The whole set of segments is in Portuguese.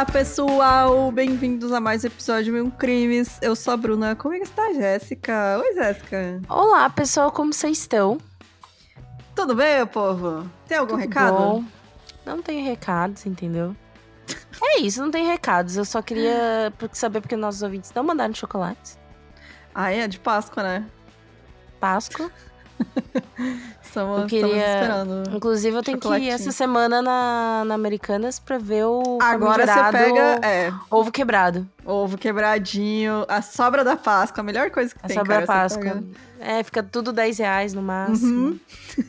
Olá, pessoal! Bem-vindos a mais um episódio de Mil Crimes. Eu sou a Bruna. Como é está, Jéssica? Oi, Jéssica. Olá, pessoal, como vocês estão? Tudo bem, povo? Tem algum Tudo recado? bom? Não tenho recados, entendeu? É isso, não tem recados. Eu só queria saber porque nossos ouvintes não mandaram chocolate. Ah, é de Páscoa, né? Páscoa. Estamos, Eu queria- estamos esperando. Inclusive, eu tenho que ir essa semana na, na Americanas pra ver o Agora você pega é, ovo quebrado. ovo quebradinho, a sobra da Páscoa, a melhor coisa que É tem, a cara, você Páscoa. É, fica tudo 10 reais no máximo. Uhum.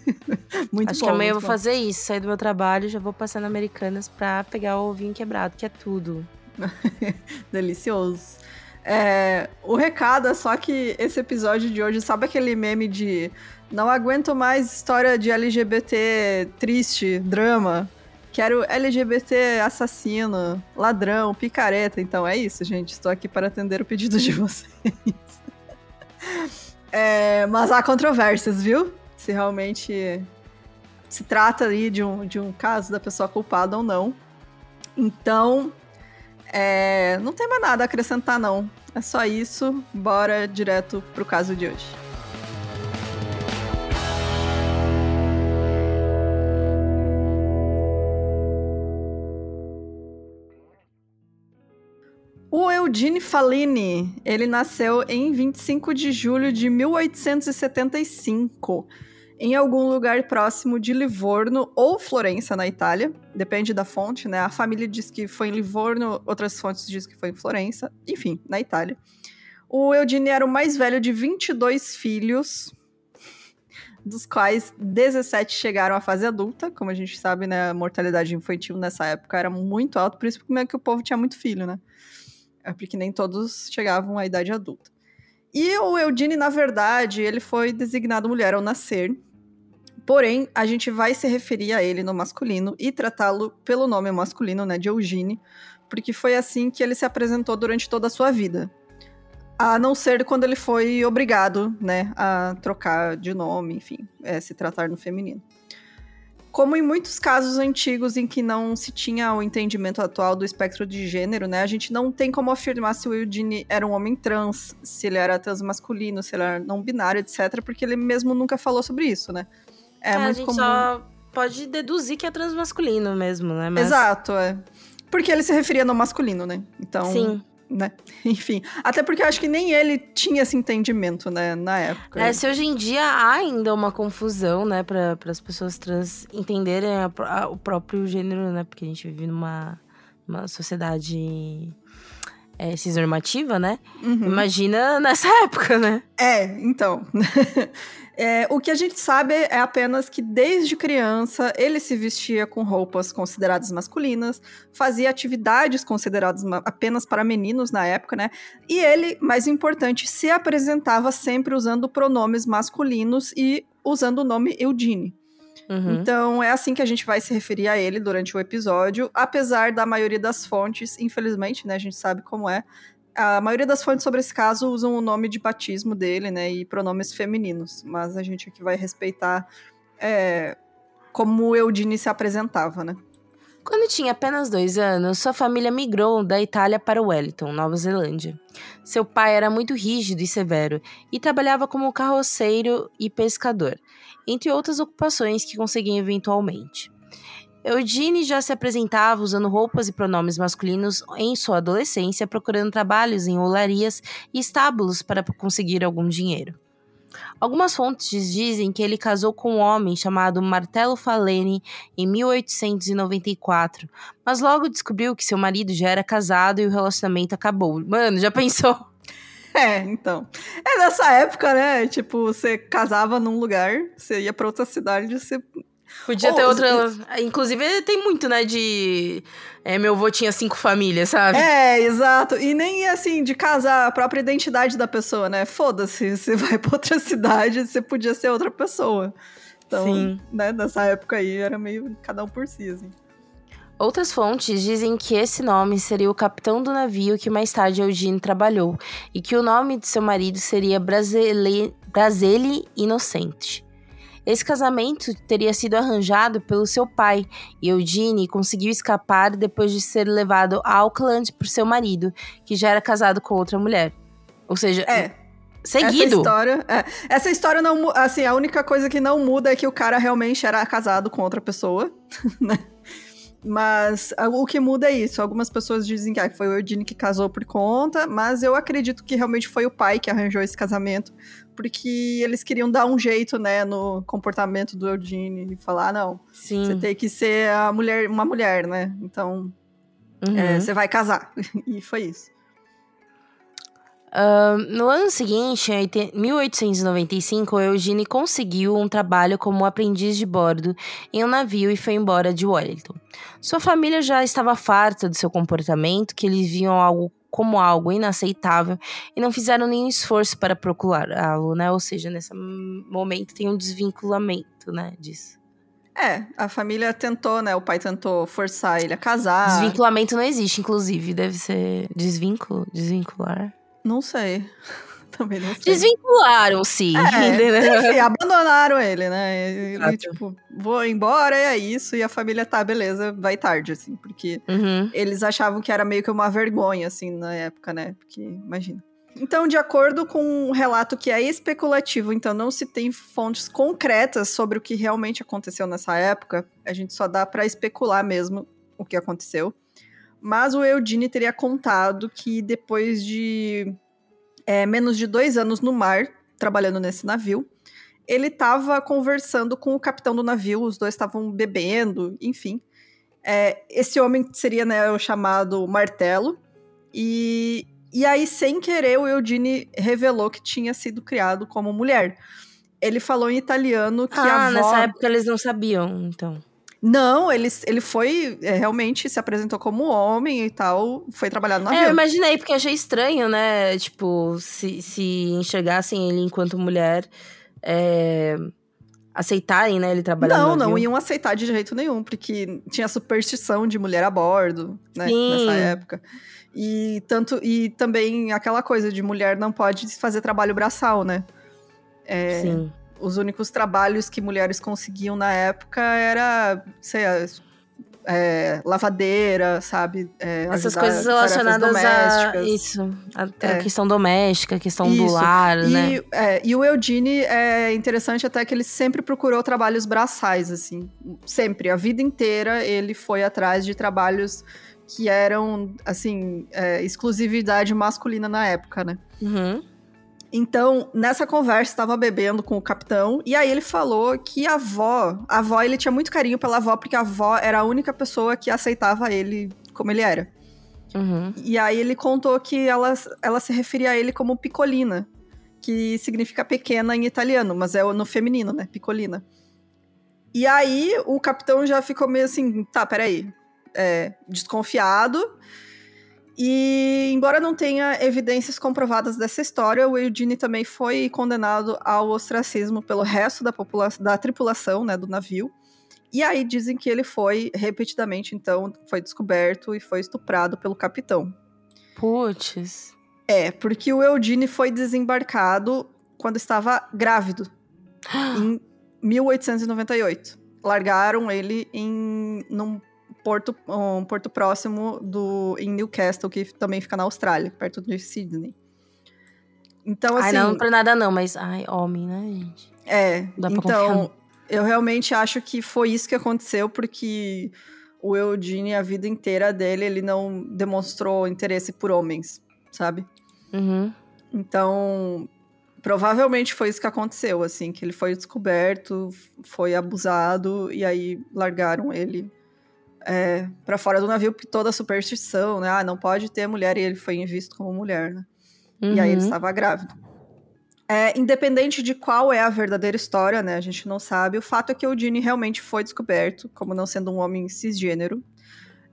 muito Acho bom. que amanhã eu vou bom. fazer isso, sair do meu trabalho, já vou passar na Americanas pra pegar o ovinho quebrado, que é tudo. Delicioso. É, o recado é só que esse episódio de hoje, sabe aquele meme de não aguento mais história de LGBT triste, drama? Quero LGBT assassino, ladrão, picareta. Então é isso, gente. Estou aqui para atender o pedido de vocês. É, mas há controvérsias, viu? Se realmente se trata ali de um, de um caso da pessoa culpada ou não. Então, é, não tem mais nada a acrescentar, não. É só isso. Bora direto pro caso de hoje. O Eugene Fallini, ele nasceu em 25 de julho de 1875, em algum lugar próximo de Livorno ou Florença, na Itália. Depende da fonte, né? A família diz que foi em Livorno, outras fontes dizem que foi em Florença. Enfim, na Itália. O Eugene era o mais velho de 22 filhos, dos quais 17 chegaram à fase adulta. Como a gente sabe, né? A mortalidade infantil nessa época era muito alta, por isso que o povo tinha muito filho, né? É porque nem todos chegavam à idade adulta. E o Eugene, na verdade, ele foi designado mulher ao nascer. Porém, a gente vai se referir a ele no masculino e tratá-lo pelo nome masculino, né, de Eugene, porque foi assim que ele se apresentou durante toda a sua vida. A não ser quando ele foi obrigado, né, a trocar de nome, enfim, é, se tratar no feminino. Como em muitos casos antigos em que não se tinha o entendimento atual do espectro de gênero, né? A gente não tem como afirmar se o Eugene era um homem trans, se ele era transmasculino, se ele era não binário, etc, porque ele mesmo nunca falou sobre isso, né? É, a muito gente comum. só pode deduzir que é transmasculino mesmo, né? Mas- Exato, é. Porque ele se referia no masculino, né? Então, Sim. né? Enfim, até porque eu acho que nem ele tinha esse entendimento, né, na época. É, se hoje em dia há ainda uma confusão, né, para as pessoas trans entenderem a a- o próprio gênero, né, porque a gente vive numa, numa sociedade é, cisnormativa, né? Uhum. Imagina nessa época, né? É, então. É, o que a gente sabe é apenas que desde criança ele se vestia com roupas consideradas masculinas, fazia atividades consideradas apenas para meninos na época, né? E ele, mais importante, se apresentava sempre usando pronomes masculinos e usando o nome Eugene. Uhum. Então é assim que a gente vai se referir a ele durante o episódio, apesar da maioria das fontes, infelizmente, né, a gente sabe como é. A maioria das fontes sobre esse caso usam o nome de batismo dele, né, e pronomes femininos, mas a gente aqui vai respeitar é, como Eudine se apresentava, né? Quando tinha apenas dois anos, sua família migrou da Itália para Wellington, Nova Zelândia. Seu pai era muito rígido e severo e trabalhava como carroceiro e pescador, entre outras ocupações que conseguia eventualmente. Eugene já se apresentava usando roupas e pronomes masculinos em sua adolescência, procurando trabalhos em olarias e estábulos para conseguir algum dinheiro. Algumas fontes dizem que ele casou com um homem chamado Martello Faleni em 1894, mas logo descobriu que seu marido já era casado e o relacionamento acabou. Mano, já pensou? É, então. É nessa época, né? Tipo, você casava num lugar, você ia pra outra cidade, você Podia Oh, ter os- outra. Inclusive, tem muito, né? De. É, meu avô tinha cinco famílias, sabe? É, exato. E nem assim, de casar a própria identidade da pessoa, né? Foda-se, você vai pra outra cidade, você podia ser outra pessoa. Então, Sim. né, nessa época aí era meio cada um por si, assim. Outras fontes dizem que esse nome seria o capitão do navio que mais tarde Eugene trabalhou e que o nome de seu marido seria Brasile, Brasile Inocente. Esse casamento teria sido arranjado pelo seu pai e Eugene conseguiu escapar depois de ser levado a Auckland por seu marido, que já era casado com outra mulher. Ou seja, É, seguido. essa história, é, essa história não, assim, a única coisa que não muda é que o cara realmente era casado com outra pessoa, né? Mas ah, o que muda é isso. Algumas pessoas dizem que ah, foi o Eugene que casou por conta, mas eu acredito que realmente foi o pai que arranjou esse casamento, porque eles queriam dar um jeito, né, no comportamento do Eugene e falar, ah, não, Sim. você tem que ser a mulher, uma mulher, né? Então, Uhum. é, você vai casar. e foi isso. Ahn, no ano seguinte, em oite- 1895, Eugene conseguiu um trabalho como aprendiz de bordo em um navio e foi embora de Wellington. Sua família já estava farta do seu comportamento, que eles viam algo como algo inaceitável e não fizeram nenhum esforço para procurá-lo, né? Ou seja, nesse momento tem um desvinculamento, né, disso. É, a família tentou, né? O pai tentou forçar ele a casar. Desvinculamento não existe, inclusive, deve ser desvínculo, desvincular. Não sei. Também não sei. Desvincularam-se, É, enfim, abandonaram ele, né? Ele, tipo, vou embora, é isso. E a família, tá, beleza, vai tarde, assim. Porque Uhum. eles achavam que era meio que uma vergonha, assim, na época, né? Porque, imagina. Então, de acordo com um relato que é especulativo, então não se tem fontes concretas sobre o que realmente aconteceu nessa época, a gente só dá pra especular mesmo o que aconteceu. Mas o Eugene teria contado que depois de é, menos de dois anos no mar, trabalhando nesse navio, ele estava conversando com o capitão do navio, os dois estavam bebendo, enfim. É, esse homem seria né, o chamado Martelo, e, e aí, sem querer, o Eugene revelou que tinha sido criado como mulher. Ele falou em italiano que a Ah, avó... nessa época eles não sabiam, então. Não, ele, ele foi, é, realmente se apresentou como homem e tal, foi trabalhar no É, eu imaginei, porque achei estranho, né? Tipo, se, se enxergassem ele enquanto mulher, é, aceitarem, né? Ele trabalhar Não, não iam aceitar de jeito nenhum, porque tinha superstição de mulher a bordo, né, Sim. nessa época. E tanto e também aquela coisa de mulher não pode fazer trabalho braçal, né? É, Sim. Os únicos trabalhos que mulheres conseguiam na época era, sei lá, é, lavadeira, sabe? É, Essas coisas relacionadas a isso. A, a É. questão doméstica, a questão do Isso. lar, E, né? é, e o Eugene é interessante até que ele sempre procurou trabalhos braçais, assim. Sempre, a vida inteira ele foi atrás de trabalhos que eram, assim, é, exclusividade masculina na época, né? Uhum. Então, nessa conversa, estava bebendo com o capitão, e aí ele falou que a avó, a avó, ele tinha muito carinho pela avó, porque a avó era a única pessoa que aceitava ele como ele era. Uhum. E aí ele contou que ela, ela se referia a ele como Piccolina, que significa pequena em italiano, mas é no feminino, né? Piccolina. E aí o capitão já ficou meio assim, tá, peraí, é, desconfiado. E embora não tenha evidências comprovadas dessa história, o Eugene também foi condenado ao ostracismo pelo resto da, população, da tripulação, né, do navio. E aí dizem que ele foi repetidamente, então, foi descoberto e foi estuprado pelo capitão. Putz. É, porque o Eugene foi desembarcado quando estava grávido, em 1898. Largaram ele em num porto, um porto próximo do em Newcastle, que também fica na Austrália, perto de Sydney. Então, assim, ai, não pra nada não, mas... Ai, homem, né, gente? é, Dá pra confiar, então, eu realmente acho que foi isso que aconteceu, porque o Eugene, a vida inteira dele, ele não demonstrou interesse por homens, sabe? Uhum. Então, provavelmente foi isso que aconteceu, assim, que ele foi descoberto, foi abusado, e aí largaram ele é, para fora do navio, por toda a superstição, né? Ah, não pode ter mulher, e ele foi visto como mulher, né? E aí ele Uhum. estava grávido. É, independente de qual é a verdadeira história, né? A gente não sabe. O fato é que o Eugene realmente foi descoberto como não sendo um homem cisgênero.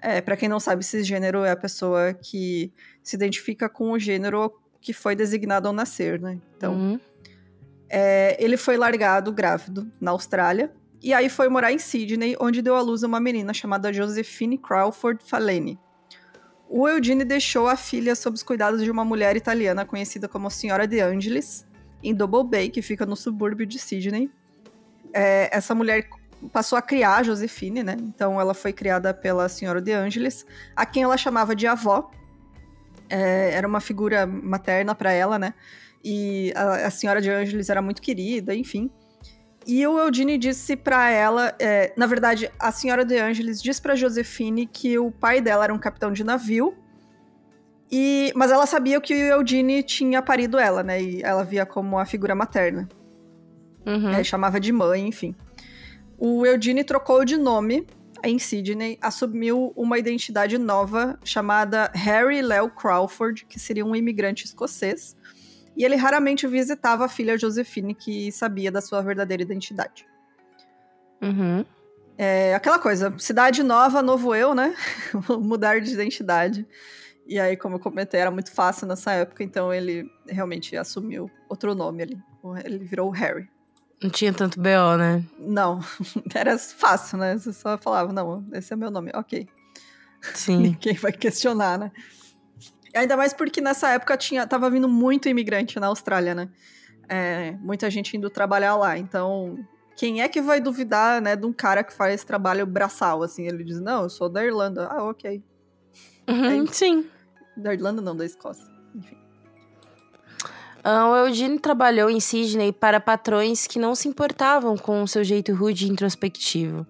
É, para quem não sabe, cisgênero é a pessoa que se identifica com o gênero que foi designado ao nascer, né? Então, Uhum. é, ele foi largado grávido na Austrália e aí foi morar em Sydney, onde deu à luz uma menina chamada Josephine Crawford Faleni. O Eugene deixou a filha sob os cuidados de uma mulher italiana conhecida como Senhora de Angelis, em Double Bay, que fica no subúrbio de Sydney. É, essa mulher passou a criar a Josefine, né? Então ela foi criada pela Senhora de Angelis, a quem ela chamava de avó. É, era uma figura materna para ela, né? E a, a, Senhora de Angelis era muito querida, enfim. E o Eugene disse para ela, é, na verdade, a Senhora de Angelis disse para Josefine que o pai dela era um capitão de navio. E, mas ela sabia que o Eugene tinha parido ela, né? E ela via como a figura materna. Uhum. É, chamava de mãe, enfim. O Eugene trocou de nome em Sydney, assumiu uma identidade nova chamada Harry Leo Crawford, que seria um imigrante escocês. E ele raramente visitava a filha Josephine, que sabia da sua verdadeira identidade. Uhum. É aquela coisa, cidade nova, novo eu, né? Mudar de identidade. E aí, como eu comentei, era muito fácil nessa época, então ele realmente assumiu outro nome ali. Ele virou Harry. Não tinha tanto BO, né? Não, era fácil, né? Você só falava, não, esse é meu nome, ok. Sim. Ninguém vai questionar, né? Ainda mais porque nessa época tinha, tava vindo muito imigrante na Austrália, né? É, muita gente indo trabalhar lá. Então, quem é que vai duvidar, né, de um cara que faz trabalho braçal, assim? Ele diz, não, eu sou da Irlanda. Ah, ok. Uhum, sim. Da Irlanda, não, da Escócia. Enfim. Uh, o Eugene trabalhou em Sydney para patrões que não se importavam com o seu jeito rude e introspectivo.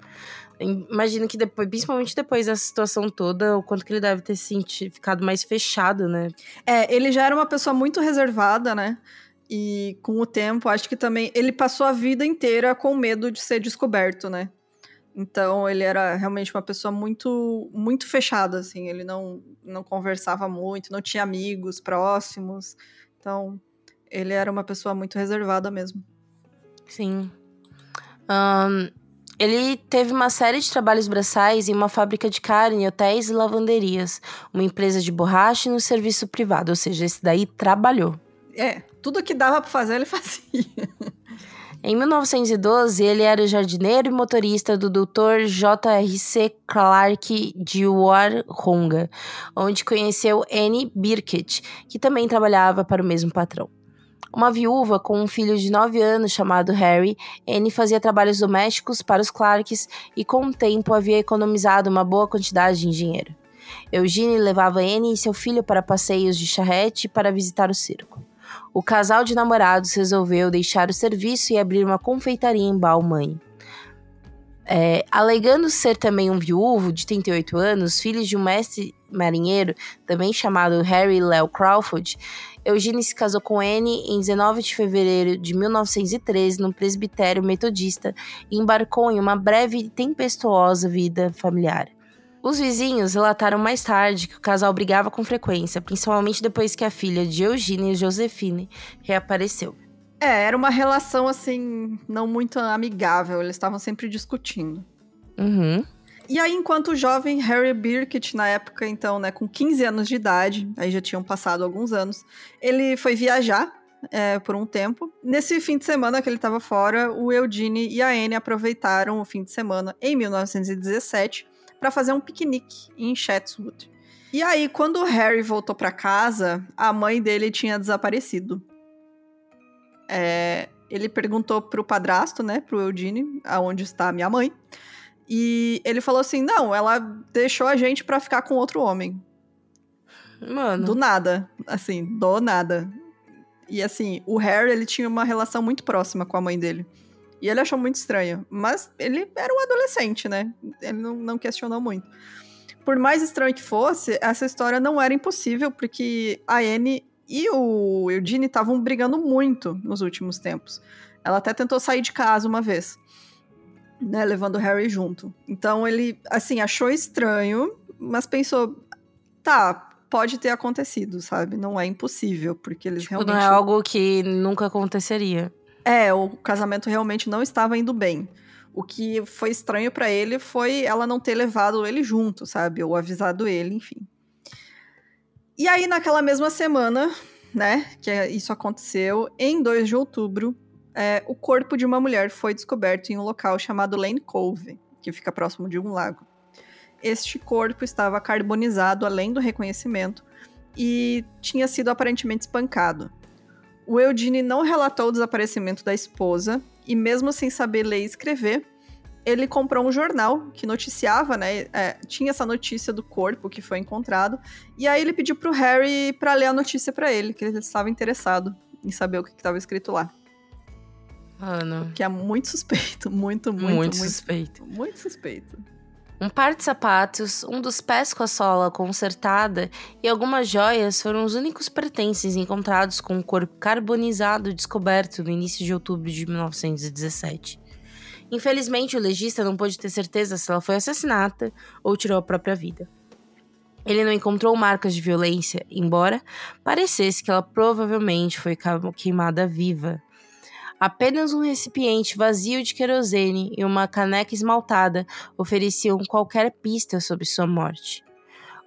Imagino que depois, principalmente depois dessa situação toda, o quanto que ele deve ter sentido, ficado mais fechado, né? É, ele já era uma pessoa muito reservada, né? E com o tempo, acho que também ele passou a vida inteira com medo de ser descoberto, né? Então ele era realmente uma pessoa muito muito fechada assim, ele não não conversava muito, não tinha amigos próximos. Então, ele era uma pessoa muito reservada mesmo. Sim. Um, ele teve uma série de trabalhos braçais em uma fábrica de carne, hotéis e lavanderias, uma empresa de borracha e no serviço privado, ou seja, esse daí trabalhou. É, tudo que dava para fazer ele fazia. Em 1912, ele era jardineiro e motorista do Dr. J.R.C. Clark de Warronga, onde conheceu Anne Birkett, que também trabalhava para o mesmo patrão. Uma viúva com um filho de 9 anos chamado Harry, Anne fazia trabalhos domésticos para os Clarks e com o tempo havia economizado uma boa quantidade de dinheiro. Eugene levava Anne e seu filho para passeios de charrete para visitar o circo. O casal de namorados resolveu deixar o serviço e abrir uma confeitaria em Balmain. É, alegando ser também um viúvo de 38 anos, filho de um mestre marinheiro, também chamado Harry Leo Crawford, Eugênio se casou com Anne em 19 de fevereiro de 1913 no presbitério metodista e embarcou em uma breve e tempestuosa vida familiar. Os vizinhos relataram mais tarde que o casal brigava com frequência, principalmente depois que a filha de Eugênia, Josefine, reapareceu. É, era uma relação assim, não muito amigável, eles estavam sempre discutindo. Uhum. E aí, enquanto o jovem Harry Birkett, na época, então, né, com 15 anos de idade, aí já tinham passado alguns anos, ele foi viajar é, por um tempo. Nesse fim de semana que ele estava fora, o Eugene e a Anne aproveitaram o fim de semana em 1917 para fazer um piquenique em Chatswood. E aí, quando o Harry voltou para casa, a mãe dele tinha desaparecido. É, ele perguntou pro padrasto, né, pro Eugene, aonde está minha mãe. E ele falou assim: não, ela deixou a gente para ficar com outro homem. Mano. Do nada. Assim, do nada. E assim, o Harry, ele tinha uma relação muito próxima com a mãe dele. E ele achou muito estranho. Mas ele era um adolescente, né? Ele não, não questionou muito. Por mais estranho que fosse, essa história não era impossível, porque a Anne e o Eugene estavam brigando muito nos últimos tempos. Ela até tentou sair de casa uma vez né, levando o Harry junto. Então ele, assim, achou estranho, mas pensou, tá, pode ter acontecido, sabe? Não é impossível, porque eles tipo, realmente... não é algo que nunca aconteceria. É, o casamento realmente não estava indo bem. O que foi estranho para ele foi ela não ter levado ele junto, sabe? Ou avisado ele, enfim. E aí, naquela mesma semana, né, que isso aconteceu, em 2 de outubro, é, o corpo de uma mulher foi descoberto em um local chamado Lane Cove, que fica próximo de um lago. Este corpo estava carbonizado além do reconhecimento e tinha sido aparentemente espancado. O Eugene não relatou o desaparecimento da esposa e, mesmo sem saber ler e escrever, ele comprou um jornal que noticiava, né? É, tinha essa notícia do corpo que foi encontrado. E aí ele pediu pro Harry para ler a notícia para ele, que ele estava interessado em saber o que estava escrito lá. Mano. Que é muito suspeito, muito, muito, Muito, muito, suspeito. Muito suspeito. Um par de sapatos, um dos pés com a sola consertada e algumas joias foram os únicos pertences encontrados com o corpo carbonizado descoberto no início de outubro de 1917. Infelizmente, o legista não pôde ter certeza se ela foi assassinada ou tirou a própria vida. Ele não encontrou marcas de violência, embora parecesse que ela provavelmente foi queimada viva. Apenas um recipiente vazio de querosene e uma caneca esmaltada ofereciam qualquer pista sobre sua morte.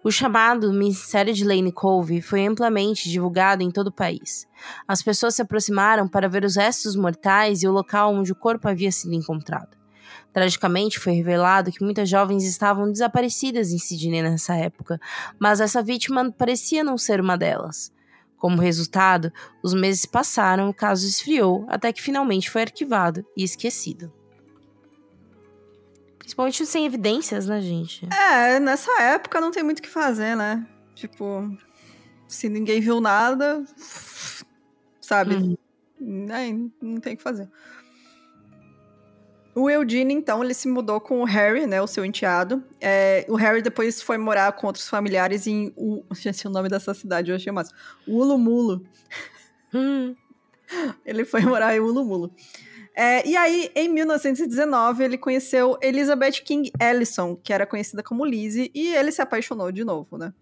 O chamado Mistério de Lane Cove foi amplamente divulgado em todo o país. As pessoas se aproximaram para ver os restos mortais e o local onde o corpo havia sido encontrado. Tragicamente, foi revelado que muitas jovens estavam desaparecidas em Sydney nessa época, mas essa vítima parecia não ser uma delas. Como resultado, os meses passaram, o caso esfriou, até que finalmente foi arquivado e esquecido. Principalmente sem evidências, né, gente? É, nessa época não tem muito o que fazer, né? Tipo, se ninguém viu nada, sabe? Hum. É, não tem o que fazer. O Eugene, então, ele se mudou com o Harry, né, o seu enteado. É, o Harry depois foi morar com outros familiares em... U... Gente, o nome dessa cidade eu achei massa. Ulumulo. Hum. Ele foi morar em Ulumulo. É, e aí, em 1919, ele conheceu Elizabeth King Ellison, que era conhecida como Lizzie, e ele se apaixonou de novo, né?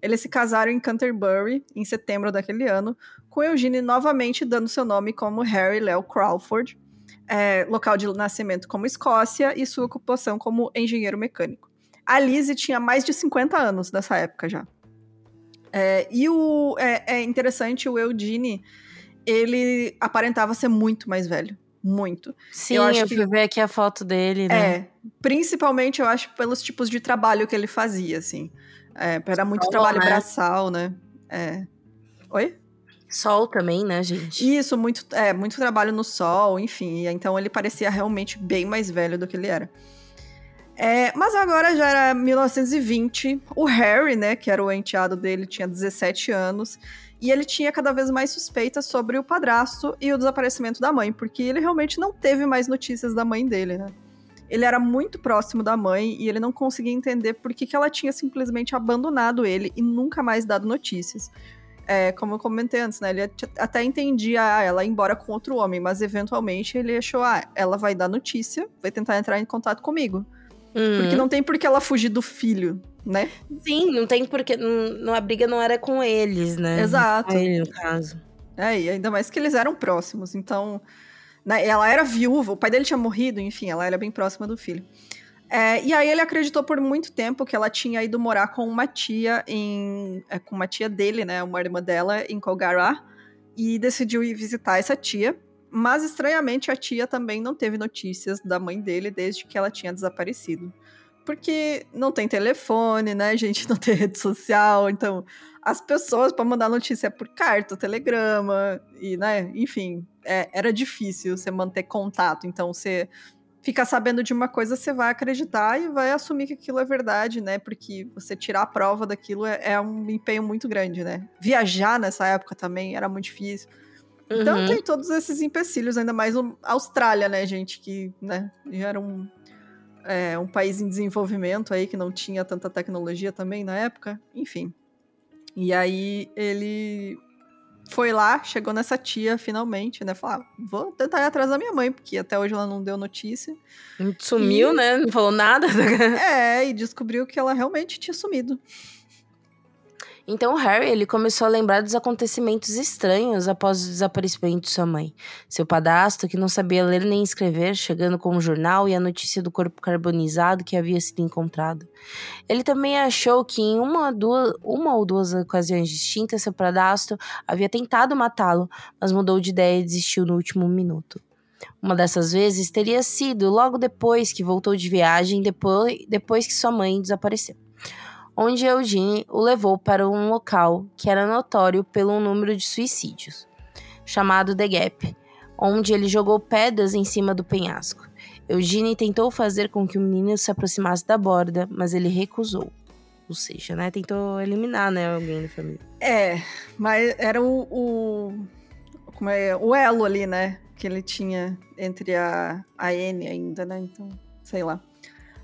Eles se casaram em Canterbury, em setembro daquele ano, com Eugene novamente dando seu nome como Harry Leo Crawford, é, local de nascimento como Escócia e sua ocupação como engenheiro mecânico. A Lizzie tinha mais de 50 anos nessa época já. É, e o, é, é interessante, o Eugene, ele aparentava ser muito mais velho. Muito. Sim, Eu eu, acho que- fui ver aqui a foto dele, né? É, principalmente eu acho pelos tipos de trabalho que ele fazia, assim. É, era muito trabalho né? braçal, né? É. Oi? Sol também, né, gente? Isso, muito, é, muito trabalho no sol, enfim. Então ele parecia realmente bem mais velho do que ele era. É, mas agora já era 1920. O Harry, né, que era o enteado dele, tinha 17 anos. E ele tinha cada vez mais suspeitas sobre o padrasto e o desaparecimento da mãe, porque ele realmente não teve mais notícias da mãe dele, né? Ele era muito próximo da mãe e ele não conseguia entender por que, que ela tinha simplesmente abandonado ele e nunca mais dado notícias. É, como eu comentei antes, né? Ele at- até entendia ah, ela ir embora com outro homem, mas eventualmente ele achou, ah, ela vai dar notícia, vai tentar entrar em contato comigo. Porque Uhum. não tem por que ela fugir do filho, né? Sim, não tem porque. Não, não- a briga não era com eles, né? Exato. Ele, no caso. É, e ainda mais que eles eram próximos. Então, né, ela era viúva, o pai dele tinha morrido, enfim, ela era bem próxima do filho. É, e aí ele acreditou por muito tempo que ela tinha ido morar com uma tia em. é, com uma tia dele, né? Uma irmã dela em Colgará. E decidiu ir visitar essa tia. Mas, estranhamente, a tia também não teve notícias da mãe dele desde que ela tinha desaparecido. Porque não tem telefone, né, gente? Não tem rede social. Então, as pessoas para mandar notícia por carta, telegrama, e, né, enfim, é, era difícil você manter contato. Então, você fica sabendo de uma coisa, você vai acreditar e vai assumir que aquilo é verdade, né? Porque você tirar a prova daquilo é, é um empenho muito grande, né? Viajar nessa época também era muito difícil. Então Uhum. tem todos esses empecilhos, ainda mais a Austrália, né, gente, que né, já era um, é, um país em desenvolvimento aí, que não tinha tanta tecnologia também na época, enfim. E aí ele foi lá, chegou nessa tia finalmente, né, falou, ah, vou tentar ir atrás da minha mãe, porque até hoje ela não deu notícia. Sumiu, E- né? Não falou nada. é, e descobriu que ela realmente tinha sumido. Então Harry ele começou a lembrar dos acontecimentos estranhos após o desaparecimento de sua mãe. Seu padrasto, que não sabia ler nem escrever, chegando com um jornal e a notícia do corpo carbonizado que havia sido encontrado. Ele também achou que em uma, duas, uma ou duas ocasiões distintas seu padrasto havia tentado matá-lo, mas mudou de ideia e desistiu no último minuto. Uma dessas vezes teria sido logo depois que voltou de viagem, depois, depois que sua mãe desapareceu, onde Eugene o levou para um local que era notório pelo número de suicídios, chamado The Gap, onde ele jogou pedras em cima do penhasco. Eugene tentou fazer com que o menino se aproximasse da borda, mas ele recusou. Ou seja, né, tentou eliminar, né, alguém da família. É, mas era o, o como é, o elo ali, né, que ele tinha entre a, a N ainda, né, então, sei lá.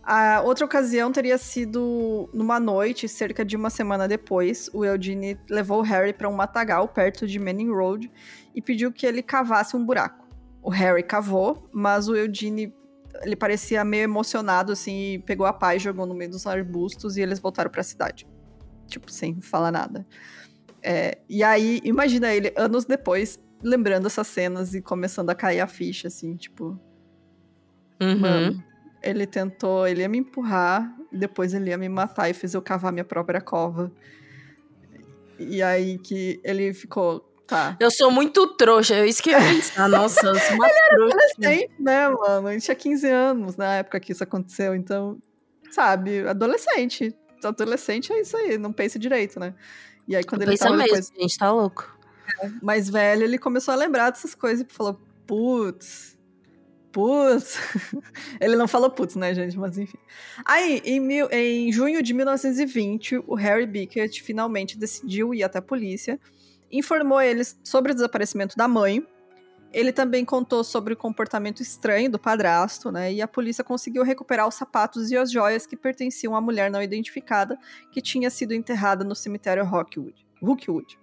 A outra ocasião teria sido numa noite, cerca de uma semana depois. O Eugene levou o Harry para um matagal perto de Manning Road e pediu que ele cavasse um buraco. O Harry cavou, mas o Eugene ele parecia meio emocionado assim e pegou a pá e jogou no meio dos arbustos e eles voltaram para a cidade. Tipo, sem falar nada. É, e aí, imagina ele anos depois lembrando essas cenas e começando a cair a ficha, assim, tipo. Uhum. Mano, ele tentou, ele ia me empurrar, depois ele ia me matar e fez eu cavar minha própria cova. E aí que ele ficou, tá. Eu sou muito trouxa, eu esqueci. Ah, nossa, eu sou uma ele. Era adolescente, né, mano? Ele tinha 15 anos na época que isso aconteceu, então, sabe, adolescente. Adolescente é isso aí, não pensa direito, né? E aí quando eu ele tava mesmo, depois... gente, tá louco. É, mais velho, ele começou a lembrar dessas coisas e falou, putz, putz. Ele não falou putz, né, gente? Mas enfim. Aí, em, mil, em junho de 1920, o Harry Bickett finalmente decidiu ir até a polícia, informou eles sobre o desaparecimento da mãe. Ele também contou sobre o comportamento estranho do padrasto, né? E a polícia conseguiu recuperar os sapatos e as joias que pertenciam à mulher não identificada que tinha sido enterrada no cemitério Rockwood. Rookwood.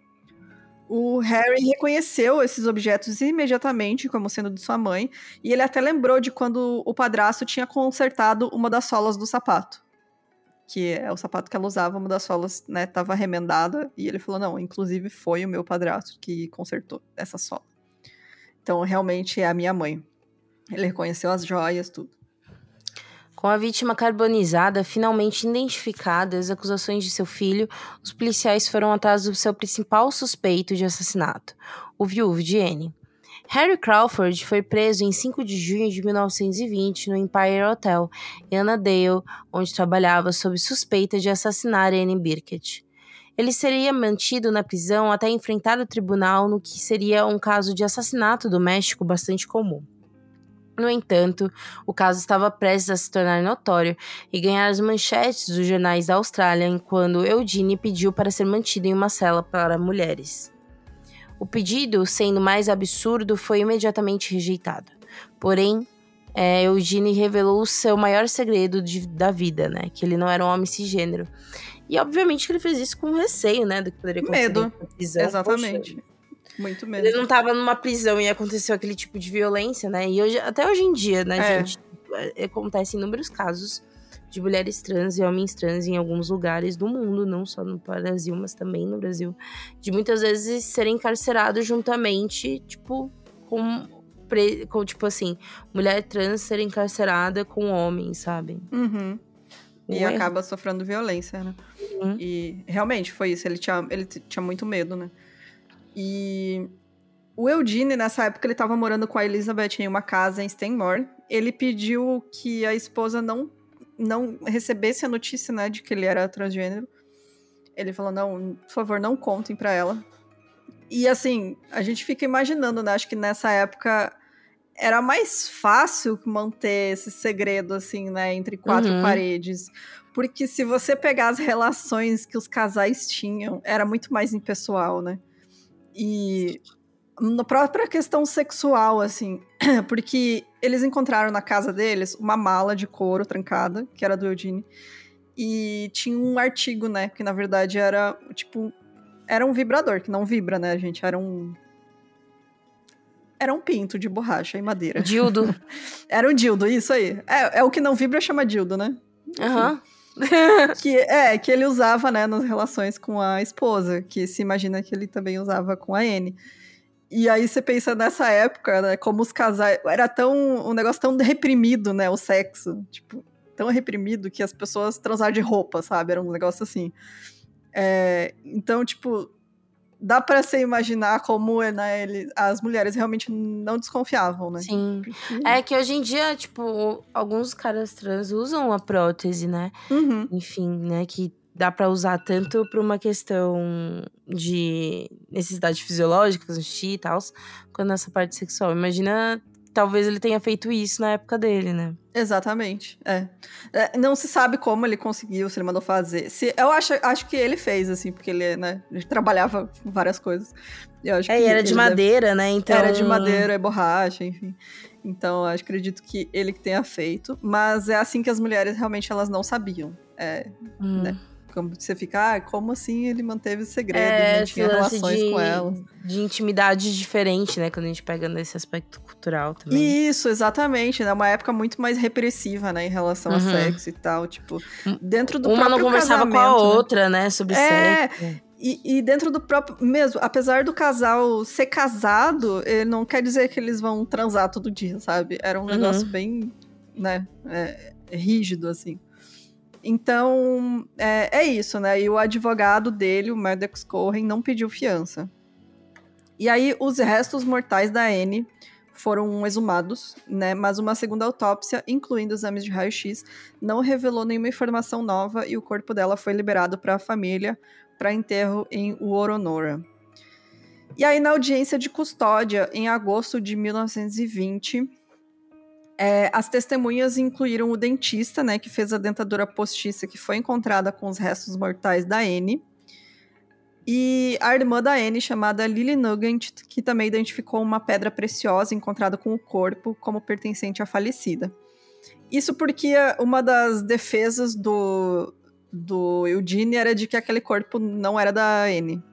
O Harry reconheceu esses objetos imediatamente como sendo de sua mãe, e ele até lembrou de quando o padrasto tinha consertado uma das solas do sapato. Que é o sapato que ela usava, uma das solas, né, tava remendada, e ele falou: não, inclusive foi o meu padrasto que consertou essa sola. Então, realmente é a minha mãe. Ele reconheceu as joias, tudo. Com a vítima carbonizada finalmente identificada as acusações de seu filho, os policiais foram atrás do seu principal suspeito de assassinato, o viúvo de Anne. Harry Crawford foi preso em 5 de junho de 1920 no Empire Hotel, em Annandale, onde trabalhava sob suspeita de assassinar Anne Birkett. Ele seria mantido na prisão até enfrentar o tribunal no que seria um caso de assassinato doméstico bastante comum. No entanto, o caso estava prestes a se tornar notório e ganhar as manchetes dos jornais da Austrália quando Eugene pediu para ser mantido em uma cela para mulheres. O pedido, sendo mais absurdo, foi imediatamente rejeitado. Porém, é, Eugene revelou o seu maior segredo de, da vida, né? Que ele não era um homem cisgênero. E obviamente que ele fez isso com receio, né? Do que poderia acontecer. Medo. Exatamente. Poxa, muito mesmo. Ele não tava numa prisão e aconteceu aquele tipo de violência, né? E hoje, até hoje em dia, né, é. gente? É, acontece inúmeros casos de mulheres trans e homens trans em alguns lugares do mundo, não só no Brasil, mas também no Brasil, de muitas vezes serem encarcerados juntamente, tipo, com, com tipo assim, mulher trans ser encarcerada com homem, sabe? Uhum. E Ué. acaba sofrendo violência, né? Uhum. E realmente foi isso, ele tinha, ele tinha muito medo, né? E o Eugene, nessa época, ele estava morando com a Elizabeth em uma casa em Stanmore. Ele pediu que a esposa não, não recebesse a notícia, né, de que ele era transgênero. Ele falou, não, por favor, não contem para ela. E assim, a gente fica imaginando, né, acho que nessa época era mais fácil manter esse segredo, assim, né, entre quatro uhum. paredes. Porque se você pegar as relações que os casais tinham, era muito mais impessoal, né? E na própria questão sexual, assim, porque eles encontraram na casa deles uma mala de couro trancada, que era do Eugene, e tinha um artigo, né, que na verdade era, tipo, era um vibrador, que não vibra, né, gente, era um... Era um pinto de borracha e madeira. Dildo. era um dildo, isso aí. É, é o que não vibra chama dildo, né? Aham. Uhum. que é que ele usava, né, nas relações com a esposa, que se imagina que ele também usava com a Anne. E aí você pensa nessa época, né, como os casais era tão um negócio tão reprimido, né, o sexo, tipo, tão reprimido que as pessoas transavam de roupa, sabe? Era um negócio assim. É, então, tipo, dá para você imaginar como né, ele, as mulheres realmente não desconfiavam, né? Sim. Porque... É que hoje em dia, tipo, alguns caras trans usam a prótese, né? Uhum. Enfim, né? Que dá para usar tanto para uma questão de necessidade fisiológica, xixi e tal, quanto nessa parte sexual. Imagina talvez ele tenha feito isso na época dele, né? Exatamente, é. é. Não se sabe como ele conseguiu, se ele mandou fazer. Se, eu acho, acho que ele fez, assim, porque ele, né, ele trabalhava com várias coisas. Eu acho é, que era de madeira, deve... né? Então... Era de madeira, é borracha, enfim. Então, eu acredito que ele que tenha feito. Mas é assim que as mulheres realmente elas não sabiam. É, hum. né? Como você fica, ah, como assim ele manteve o segredo, é, não tinha relações de, com ela. De intimidade diferente, né? Quando a gente pega nesse aspecto cultural também. Isso, exatamente. É uma época muito mais repressiva, né? Em relação uhum. a sexo e tal. Tipo, hum, dentro do Uma não conversava com a né? outra, né? Sobre é, sexo. E, e, dentro do próprio. Mesmo, apesar do casal ser casado, não quer dizer que eles vão transar todo dia, sabe? Era um uhum. negócio bem, né? É, rígido, assim. Então, é, é, isso, né? E o advogado dele, o Maddox Cohen, não pediu fiança. E aí, os restos mortais da Anne foram exumados, né? Mas uma segunda autópsia, incluindo exames de raio-x, não revelou nenhuma informação nova e o corpo dela foi liberado para a família para enterro em Woronora. E aí, na audiência de custódia, em agosto de 1920, é, as testemunhas incluíram o dentista, né, que fez a dentadura postiça que foi encontrada com os restos mortais da Anne, e a irmã da Anne, chamada Lily Nugent, que também identificou uma pedra preciosa encontrada com o corpo como pertencente à falecida. Isso porque uma das defesas do, do Eugene era de que aquele corpo não era da Anne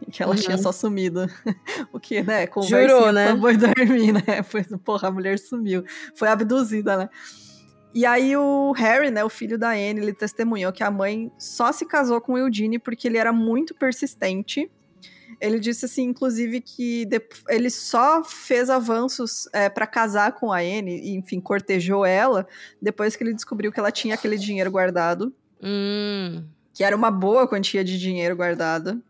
que ela uhum. tinha só sumido. o que, né? Jurou, né? Foi dormir, né? Foi, porra, a mulher sumiu. Foi abduzida, né? E aí o Harry, né, o filho da Anne, ele testemunhou que a mãe só se casou com o Eugene porque ele era muito persistente. Ele disse assim, inclusive, que ele só fez avanços é, para casar com a Anne, e, enfim, cortejou ela, depois que ele descobriu que ela tinha aquele dinheiro guardado. Hum. Que era uma boa quantia de dinheiro guardado.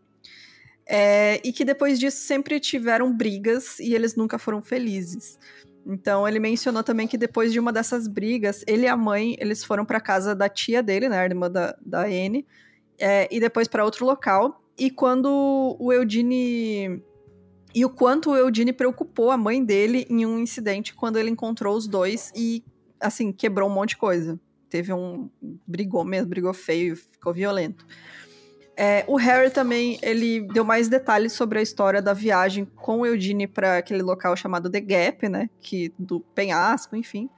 É, e que depois disso sempre tiveram brigas e eles nunca foram felizes. Então ele mencionou também que depois de uma dessas brigas, ele e a mãe eles foram para casa da tia dele, né, irmã da, da Anne, é, e depois para outro local. E quando o Eugene e o quanto o Eugene preocupou a mãe dele em um incidente quando ele encontrou os dois e assim quebrou um monte de coisa. Teve um brigou mesmo, brigou feio, ficou violento. É, o Harry também, ele deu mais detalhes sobre a história da viagem com Eugene para aquele local chamado The Gap, né? Que, do penhasco, enfim.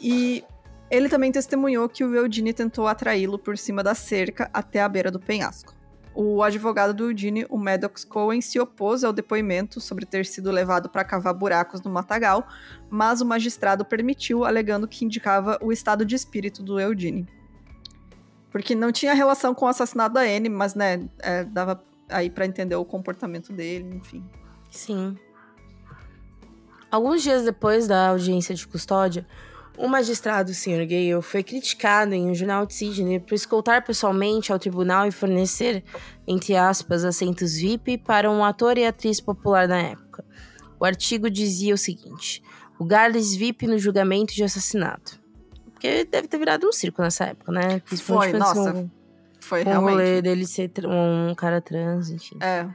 E ele também testemunhou que o Eugene tentou atraí-lo por cima da cerca até a beira do penhasco. O advogado do Eugene, o Maddox Cohen, se opôs ao depoimento sobre ter sido levado para cavar buracos no matagal, mas o magistrado permitiu, alegando que indicava o estado de espírito do Eugene. Porque não tinha relação com o assassinato da Anne, mas, né, é, dava aí para entender o comportamento dele, enfim. Sim. Alguns dias depois da audiência de custódia, o magistrado, o Sr. Gale, foi criticado em um jornal de Sydney por escoltar pessoalmente ao tribunal e fornecer, entre aspas, assentos VIP para um ator e atriz popular na época. O artigo dizia o seguinte: lugares VIP no julgamento de assassinato. Porque deve ter virado um circo nessa época, né? Foi, nossa. Um, foi um realmente. rolê dele ser um cara trans, enfim. É.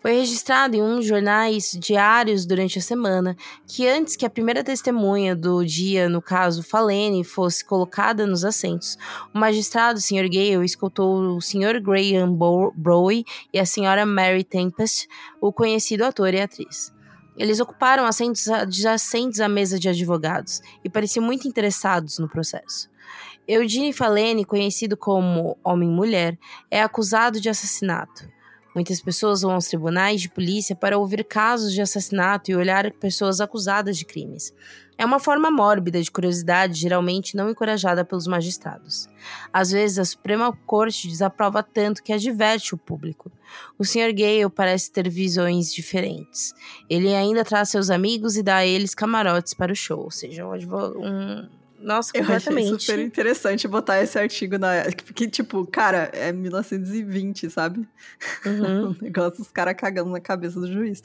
Foi registrado em uns jornais diários durante a semana que antes que a primeira testemunha do dia, no caso Falene, fosse colocada nos assentos, o magistrado, o Sr. Gale, escutou o Sr. Graham Browe e a Sra. Mary Tempest, o conhecido ator e atriz. Eles ocuparam assentos adjacentes à mesa de advogados e pareciam muito interessados no processo. Eugene Falene, conhecido como Homem-Mulher, é acusado de assassinato. Muitas pessoas vão aos tribunais de polícia para ouvir casos de assassinato e olhar pessoas acusadas de crimes. É uma forma mórbida de curiosidade, geralmente não encorajada pelos magistrados. Às vezes, a Suprema Corte desaprova tanto que adverte o público. O Sr. Gale parece ter visões diferentes. Ele ainda traz seus amigos e dá a eles camarotes para o show, ou seja, um, Nossa, Eu achei completamente. super interessante botar esse artigo na. Porque, tipo, cara, é 1920, sabe? Uhum. o negócio dos caras cagando na cabeça do juiz.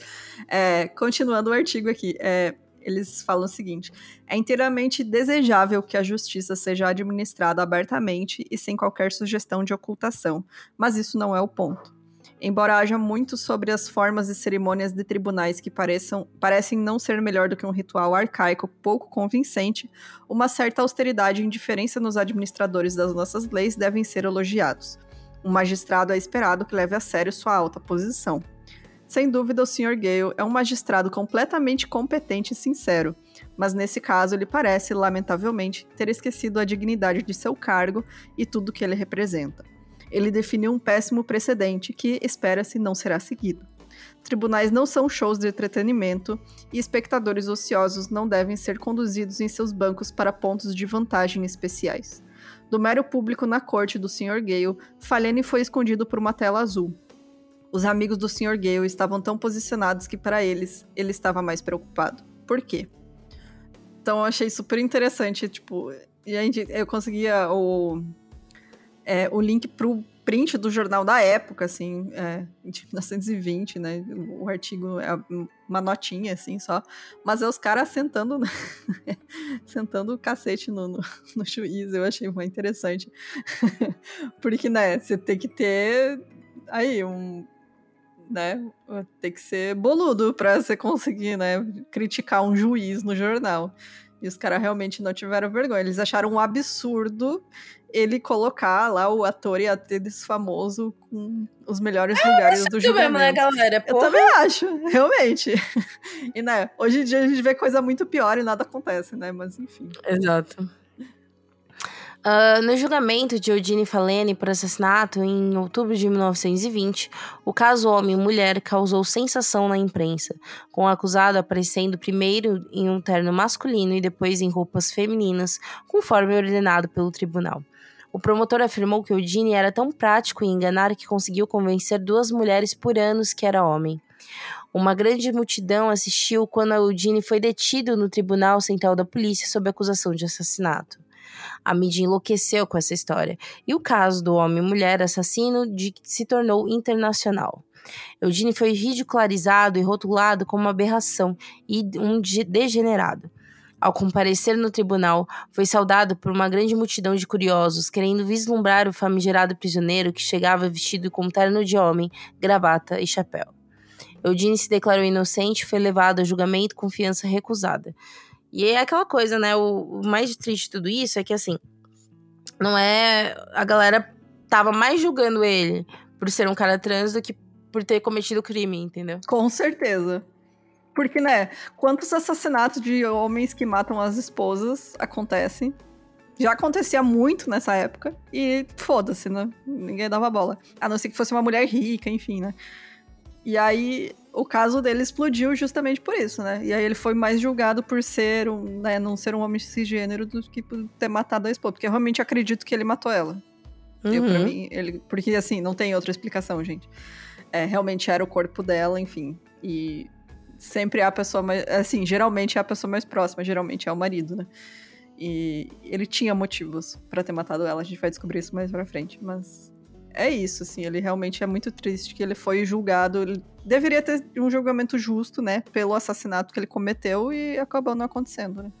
É, continuando o artigo aqui, é, eles falam o seguinte: é inteiramente desejável que a justiça seja administrada abertamente e sem qualquer sugestão de ocultação, mas isso não é o ponto. Embora haja muito sobre as formas e cerimônias de tribunais que pareçam, parecem não ser melhor do que um ritual arcaico pouco convincente, uma certa austeridade e indiferença nos administradores das nossas leis devem ser elogiados. Um magistrado é esperado que leve a sério sua alta posição. Sem dúvida, o Sr. Gale é um magistrado completamente competente e sincero, mas nesse caso ele parece, lamentavelmente, ter esquecido a dignidade de seu cargo e tudo que ele representa. Ele definiu um péssimo precedente que, espera-se, não será seguido. Tribunais não são shows de entretenimento e espectadores ociosos não devem ser conduzidos em seus bancos para pontos de vantagem especiais. Do mero público na corte do Sr. Gale, Falene foi escondido por uma tela azul. Os amigos do Sr. Gale estavam tão posicionados que, para eles, ele estava mais preocupado. Por quê? Então, eu achei super interessante, tipo... Gente, eu conseguia o é, o link pro print do jornal da época, assim, é, de 1920, né? O artigo é uma notinha, assim, só. Mas é os caras sentando, né? sentando o cacete no, no, no, juiz, eu achei muito interessante. Porque, né, você tem que ter aí um. Né? Tem que ser boludo pra você conseguir, né? Criticar um juiz no jornal. E os caras realmente não tiveram vergonha. Eles acharam um absurdo ele colocar lá o ator e atriz famoso com os melhores é, lugares do julgamento. Mesmo, né, galera? Porra. Eu também acho, realmente. E, né, hoje em dia a gente vê coisa muito pior e nada acontece, né? Mas, enfim. Exato. Uh, no julgamento de Eugene Falene por assassinato em outubro de 1920, o caso homem-mulher causou sensação na imprensa, com o acusado aparecendo primeiro em um terno masculino e depois em roupas femininas, conforme ordenado pelo tribunal. O promotor afirmou que Eugene era tão prático em enganar que conseguiu convencer duas mulheres por anos que era homem. Uma grande multidão assistiu quando Eugene foi detido no Tribunal Central da Polícia sob acusação de assassinato. A mídia enlouqueceu com essa história, e o caso do homem-mulher assassino de, se tornou internacional. Eugene foi ridicularizado e rotulado como uma aberração e um degenerado. Ao comparecer no tribunal, foi saudado por uma grande multidão de curiosos, querendo vislumbrar o famigerado prisioneiro que chegava vestido com terno de homem, gravata e chapéu. Eugene se declarou inocente e foi levado a julgamento com fiança recusada. E é aquela coisa, né? O, o mais triste de tudo isso é que, assim, não é. A galera tava mais julgando ele por ser um cara trans do que por ter cometido crime, entendeu? Com certeza. Porque, né, quantos assassinatos de homens que matam as esposas acontecem? Já acontecia muito nessa época. E foda-se, né? Ninguém dava bola. A não ser que fosse uma mulher rica, enfim, né? E aí, o caso dele explodiu justamente por isso, né? E aí ele foi mais julgado por ser um, né, não ser um homem cisgênero do que por ter matado a esposa. Porque eu realmente acredito que ele matou ela. Uhum. Eu, pra mim, ele. Porque assim, não tem outra explicação, gente. É, realmente era o corpo dela, enfim. E sempre é a pessoa mais. Assim, geralmente é a pessoa mais próxima, geralmente é o marido, né? E ele tinha motivos para ter matado ela, a gente vai descobrir isso mais pra frente. Mas é isso, assim, ele realmente é muito triste que ele foi julgado. Ele deveria ter um julgamento justo, né, pelo assassinato que ele cometeu e acabou não acontecendo, né?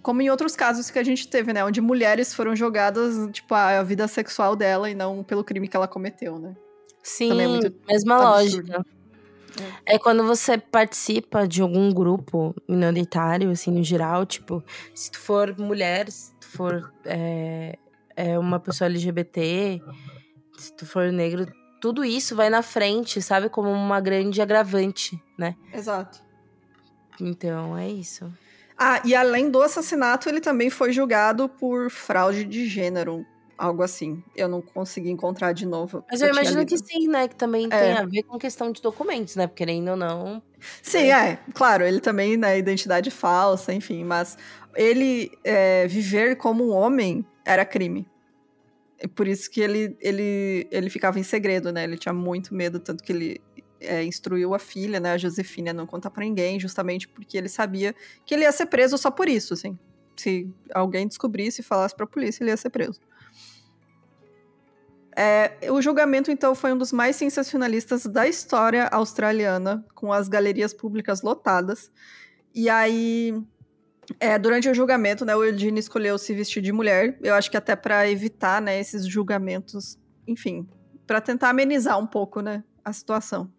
Como em outros casos que a gente teve, né, onde mulheres foram julgadas, tipo, a vida sexual dela e não pelo crime que ela cometeu, né? Sim, é mesma absurdo. lógica. É. é quando você participa de algum grupo minoritário, assim, no geral, tipo, se tu for mulher, se tu for é, é uma pessoa LGBT, se tu for negro, tudo isso vai na frente, sabe? Como uma grande agravante, né? Exato. Então, é isso. Ah, e além do assassinato, ele também foi julgado por fraude de gênero. Algo assim. Eu não consegui encontrar de novo. Mas eu, eu imagino que sim, né? Que também é. tem a ver com questão de documentos, né? Porque querendo ou não. Sim, é. é. Claro, ele também, né? Identidade falsa, enfim. Mas ele é, viver como um homem era crime. E por isso que ele, ele, ele ficava em segredo, né? Ele tinha muito medo, tanto que ele é, instruiu a filha, né, a Josefina, a não contar para ninguém, justamente porque ele sabia que ele ia ser preso só por isso, assim. Se alguém descobrisse e falasse para a polícia, ele ia ser preso. É, o julgamento, então, foi um dos mais sensacionalistas da história australiana, com as galerias públicas lotadas. E aí, é, durante o julgamento, né, o Eugene escolheu se vestir de mulher. Eu acho que até para evitar, né, esses julgamentos, enfim, para tentar amenizar um pouco, né, a situação.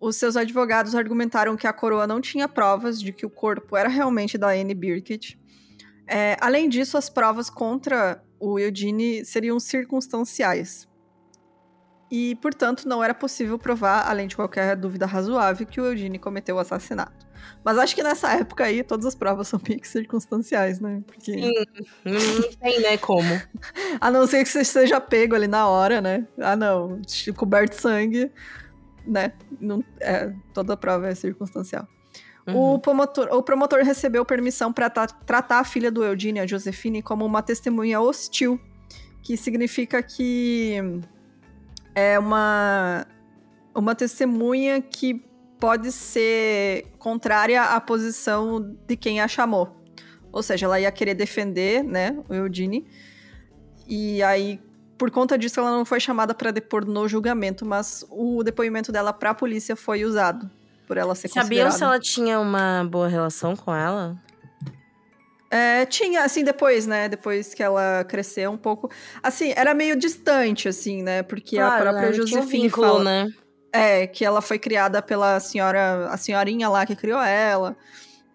Os seus advogados argumentaram que a coroa não tinha provas de que o corpo era realmente da Anne Birkitt. É, além disso, as provas contra o Eugene seriam circunstanciais. E, portanto, não era possível provar, além de qualquer dúvida razoável, que o Eugene cometeu o assassinato. Mas acho que nessa época aí, todas as provas são meio que circunstanciais, né? Porque... Sim, não tem, né, como. A não ser que você seja pego ali na hora, né? Ah, não, coberto de sangue, né? Não, é, toda prova é circunstancial. Uhum. O, promotor, o promotor recebeu permissão para tratar a filha do Eugene, a Josefine, como uma testemunha hostil, que significa que é uma, uma testemunha que pode ser contrária à posição de quem a chamou. Ou seja, ela ia querer defender, né, o Eugene. E aí, por conta disso, ela não foi chamada para depor no julgamento, mas o depoimento dela para a polícia foi usado por ela ser Sabiam se ela tinha uma boa relação com ela? É, tinha, assim, depois, né? Depois que ela cresceu um pouco. Assim, era meio distante, assim, né? Porque claro, a própria né? Josefine vínculo, fala... né? É, que ela foi criada pela senhora, a senhorinha lá que criou ela.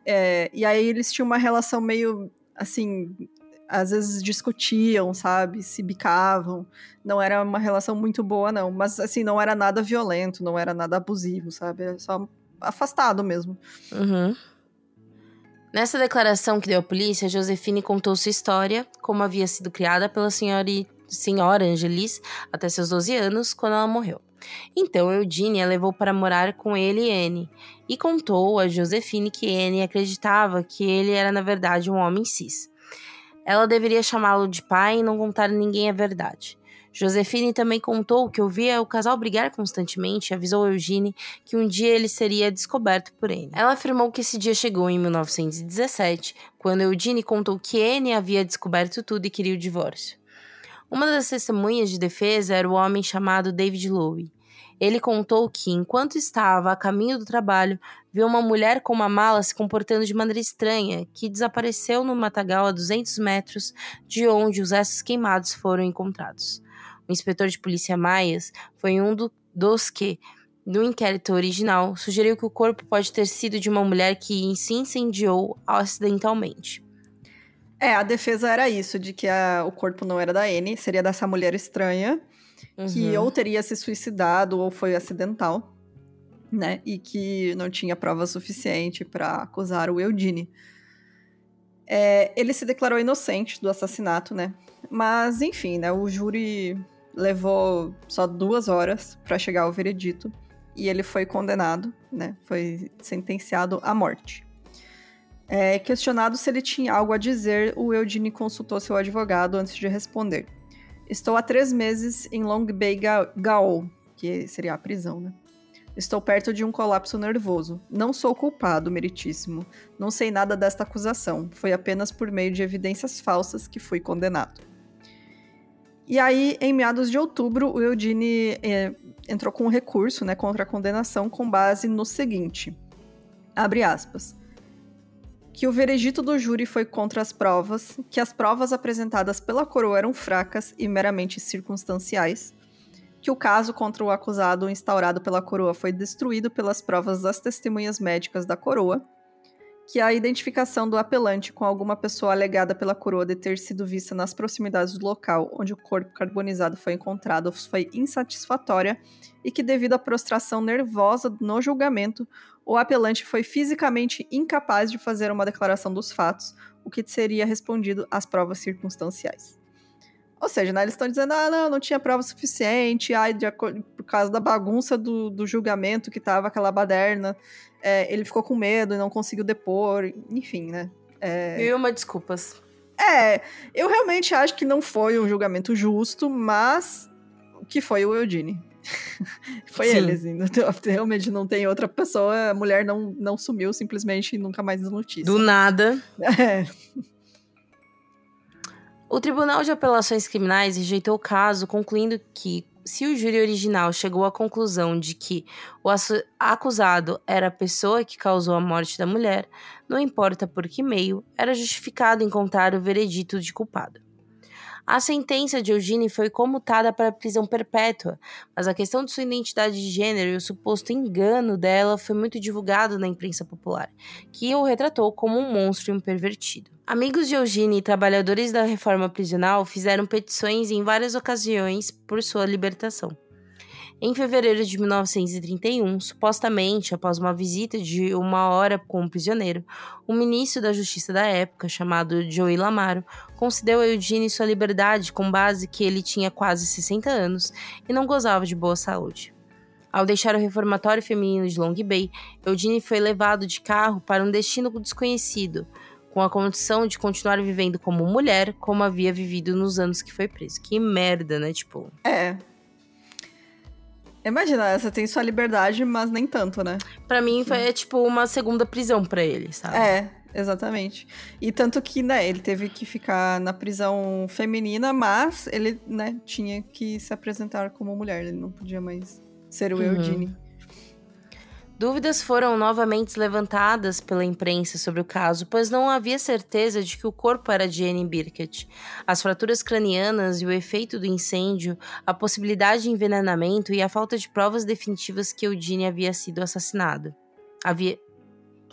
É, e aí eles tinham uma relação meio, assim, às vezes discutiam, sabe? Se bicavam. Não era uma relação muito boa, não. Mas, assim, não era nada violento, não era nada abusivo, sabe? Era só afastado mesmo. Uhum. Nessa declaração que deu à polícia, Josefine contou sua história, como havia sido criada pela senhora, senhora Angelis até seus 12 anos, quando ela morreu. Então Eugênia levou para morar com ele e Anne, e contou a Josefine que Anne acreditava que ele era na verdade um homem cis. Ela deveria chamá-lo de pai e não contar a ninguém a verdade. Josefine também contou que ouvia o casal brigar constantemente e avisou Eugene que um dia ele seria descoberto por Anne. Ela afirmou que esse dia chegou em 1917, quando Eugene contou que Anne havia descoberto tudo e queria o divórcio. Uma das testemunhas de defesa era o homem chamado David Lowe. Ele contou que, enquanto estava a caminho do trabalho, viu uma mulher com uma mala se comportando de maneira estranha, que desapareceu no matagal a 200 metros de onde os restos queimados foram encontrados o inspetor de polícia Maias, foi um do, dos que, no inquérito original, sugeriu que o corpo pode ter sido de uma mulher que se incendiou acidentalmente. É, a defesa era isso, de que a, o corpo não era da Anne, seria dessa mulher estranha, uhum. que ou teria se suicidado ou foi acidental, né? E que não tinha prova suficiente para acusar o Eudine. É, ele se declarou inocente do assassinato, né? Mas, enfim, né? O júri levou só duas horas para chegar ao veredito e ele foi condenado, né? Foi sentenciado à morte. É, questionado se ele tinha algo a dizer, o Eugene consultou seu advogado antes de responder. Estou há três meses em Long Bay Gaol, que seria a prisão, né? Estou perto de um colapso nervoso. Não sou culpado, meritíssimo. Não sei nada desta acusação. Foi apenas por meio de evidências falsas que fui condenado. E aí, em meados de outubro, o Eudine é, entrou com um recurso né, contra a condenação com base no seguinte: abre aspas. Que o veredito do júri foi contra as provas, que as provas apresentadas pela coroa eram fracas e meramente circunstanciais, que o caso contra o acusado instaurado pela coroa foi destruído pelas provas das testemunhas médicas da coroa que a identificação do apelante com alguma pessoa alegada pela coroa de ter sido vista nas proximidades do local onde o corpo carbonizado foi encontrado foi insatisfatória e que, devido à prostração nervosa no julgamento, o apelante foi fisicamente incapaz de fazer uma declaração dos fatos, o que seria respondido às provas circunstanciais. Ou seja, né, eles estão dizendo, ah, não, não tinha prova suficiente, ai, de, por causa da bagunça do, do julgamento que tava aquela baderna, é, ele ficou com medo e não conseguiu depor, enfim, né? É... E uma desculpas. É, eu realmente acho que não foi um julgamento justo, mas que foi o Eugene. Foi Sim. ele, assim. Realmente não tem outra pessoa. A mulher não, não sumiu simplesmente e nunca mais notícia. Do nada. É. O Tribunal de Apelações Criminais rejeitou o caso, concluindo que, se o júri original chegou à conclusão de que o acusado era a pessoa que causou a morte da mulher, não importa por que meio, era justificado encontrar o veredito de culpado. A sentença de Eugene foi comutada para prisão perpétua, mas a questão de sua identidade de gênero e o suposto engano dela foi muito divulgado na imprensa popular, que o retratou como um monstro e um pervertido. Amigos de Eugene e trabalhadores da reforma prisional fizeram petições em várias ocasiões por sua libertação. Em fevereiro de 1931, supostamente após uma visita de uma hora com o prisioneiro, o ministro da Justiça da época, chamado Joey Lamaro, concedeu a Eugene sua liberdade com base que ele tinha quase 60 anos e não gozava de boa saúde. Ao deixar o reformatório feminino de Long Bay, Eugene foi levado de carro para um destino desconhecido, com a condição de continuar vivendo como mulher, como havia vivido nos anos que foi preso. Que merda, né? Tipo. É, Imagina, você tem sua liberdade, mas nem tanto, né? Pra mim foi é, tipo uma segunda prisão para ele, sabe? É, exatamente. E tanto que, né, ele teve que ficar na prisão feminina, mas ele, né, tinha que se apresentar como mulher, ele não podia mais ser o uhum. Eugene. Dúvidas foram novamente levantadas pela imprensa sobre o caso, pois não havia certeza de que o corpo era de Anne Birkett. As fraturas cranianas e o efeito do incêndio, a possibilidade de envenenamento e a falta de provas definitivas que Eugene havia sido assassinado. Havia.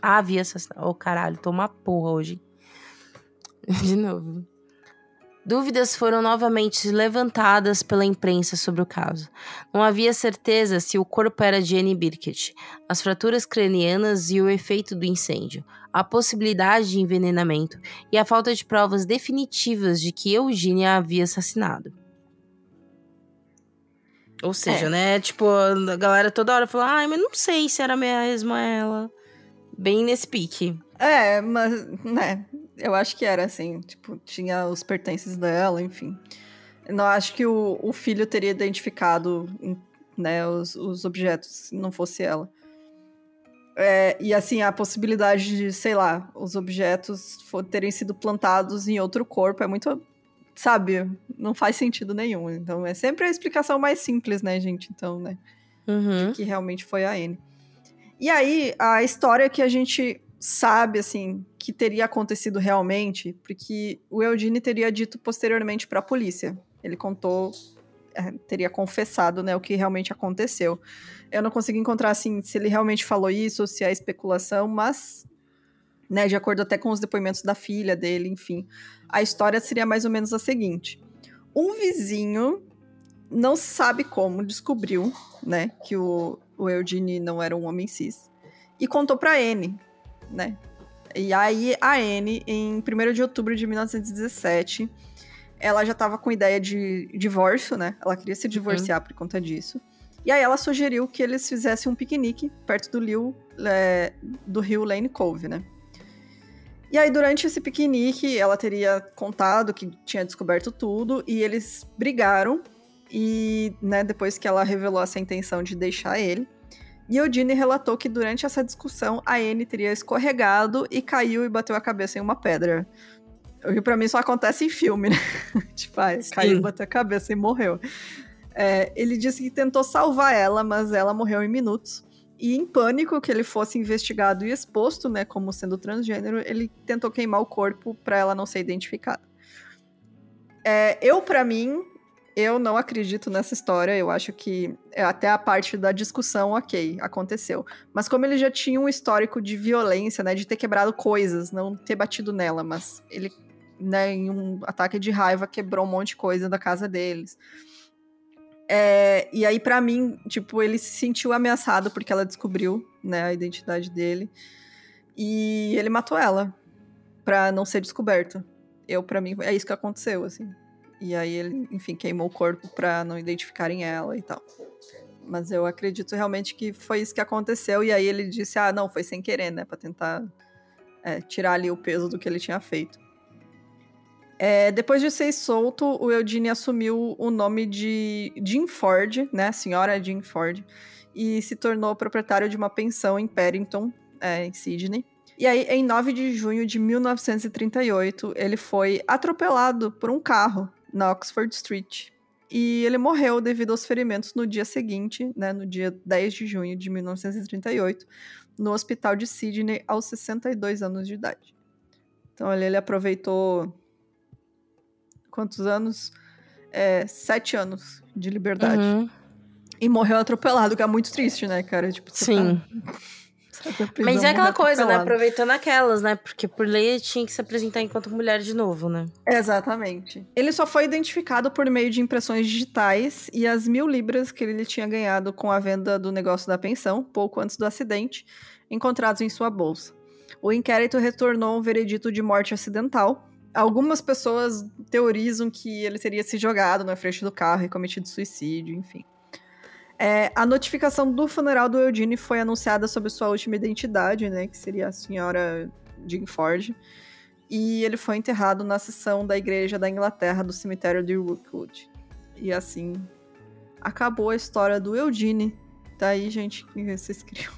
Ah, havia assassinado. Oh, caralho, tô uma porra hoje. De novo. Dúvidas foram novamente levantadas pela imprensa sobre o caso. Não havia certeza se o corpo era de Annie Birkett, as fraturas cranianas e o efeito do incêndio, a possibilidade de envenenamento e a falta de provas definitivas de que Eugênia havia assassinado. Ou seja, é. né? Tipo, a galera toda hora falou: ai, mas não sei se era mesmo ela. Bem nesse pique. É, mas, né? Eu acho que era assim, tipo, tinha os pertences dela, enfim. Não acho que o, o filho teria identificado, né, os, os objetos se não fosse ela. É, e assim, a possibilidade de, sei lá, os objetos terem sido plantados em outro corpo é muito. Sabe? Não faz sentido nenhum. Então é sempre a explicação mais simples, né, gente? Então, né? Uhum. que realmente foi a Anne. E aí, a história que a gente sabe, assim, que teria acontecido realmente, porque o Eugene teria dito posteriormente para a polícia. Ele contou, é, teria confessado, né, o que realmente aconteceu. Eu não consegui encontrar, assim, se ele realmente falou isso ou se é especulação, mas, né, de acordo até com os depoimentos da filha dele, enfim, a história seria mais ou menos a seguinte. Um vizinho, não sabe como, descobriu, né, que o, o não era um homem cis, e contou para Anne, né? E aí a Anne, em 1 de outubro de 1917, ela já estava com ideia de divórcio, né? Ela queria se divorciar uhum. por conta disso. E aí ela sugeriu que eles fizessem um piquenique perto do rio, é, do rio Lane Cove, né? E aí, durante esse piquenique, ela teria contado que tinha descoberto tudo e eles brigaram. E, né, depois que ela revelou essa intenção de deixar ele, e Eudine relatou que durante essa discussão a Anne teria escorregado e caiu e bateu a cabeça em uma pedra. O que pra mim só acontece em filme, né? tipo, ah, caiu, bateu a cabeça e morreu. É, ele disse que tentou salvar ela, mas ela morreu em minutos. E em pânico que ele fosse investigado e exposto, né, como sendo transgênero, ele tentou queimar o corpo para ela não ser identificada. É, eu, para mim, eu não acredito nessa história. Eu acho que é, até a parte da discussão, ok, aconteceu. Mas como ele já tinha um histórico de violência, né, de ter quebrado coisas, não ter batido nela, mas ele, né, em um ataque de raiva quebrou um monte de coisa da casa deles. É, e aí, para mim, tipo, ele se sentiu ameaçado porque ela descobriu, né, a identidade dele. E ele matou ela para não ser descoberto. Eu, para mim, é isso que aconteceu, assim. E aí ele, enfim, queimou o corpo para não identificarem ela e tal. Mas eu acredito realmente que foi isso que aconteceu. E aí ele disse: ah, não, foi sem querer, né? Pra tentar é, tirar ali o peso do que ele tinha feito. É, depois de ser solto, o Eugene assumiu o nome de Jean Ford, né? Senhora Jean Ford, e se tornou proprietário de uma pensão em Paddington, é, em Sydney. E aí, em 9 de junho de 1938, ele foi atropelado por um carro na Oxford Street. E ele morreu devido aos ferimentos no dia seguinte, né, no dia 10 de junho de 1938, no hospital de Sydney, aos 62 anos de idade. Então, ele, ele aproveitou. Quantos anos? É, sete anos de liberdade. Uhum. E morreu atropelado, que é muito triste, né, cara? Tipo, Sim. tá- Mas é aquela coisa, né? Aproveitando aquelas, né? Porque por lei ele tinha que se apresentar enquanto mulher de novo, né? Exatamente. Ele só foi identificado por meio de impressões digitais e as mil libras que ele tinha ganhado com a venda do negócio da pensão, pouco antes do acidente, encontrados em sua bolsa. O inquérito retornou um veredito de morte acidental. Algumas pessoas teorizam que ele teria se jogado na frente do carro e cometido suicídio, enfim. É, a notificação do funeral do Eugene foi anunciada sob sua última identidade, né, que seria a senhora Jean Ford. E ele foi enterrado na seção da igreja da Inglaterra do cemitério de Rookwood. E assim acabou a história do Eugene. Tá aí, gente, que vocês criam.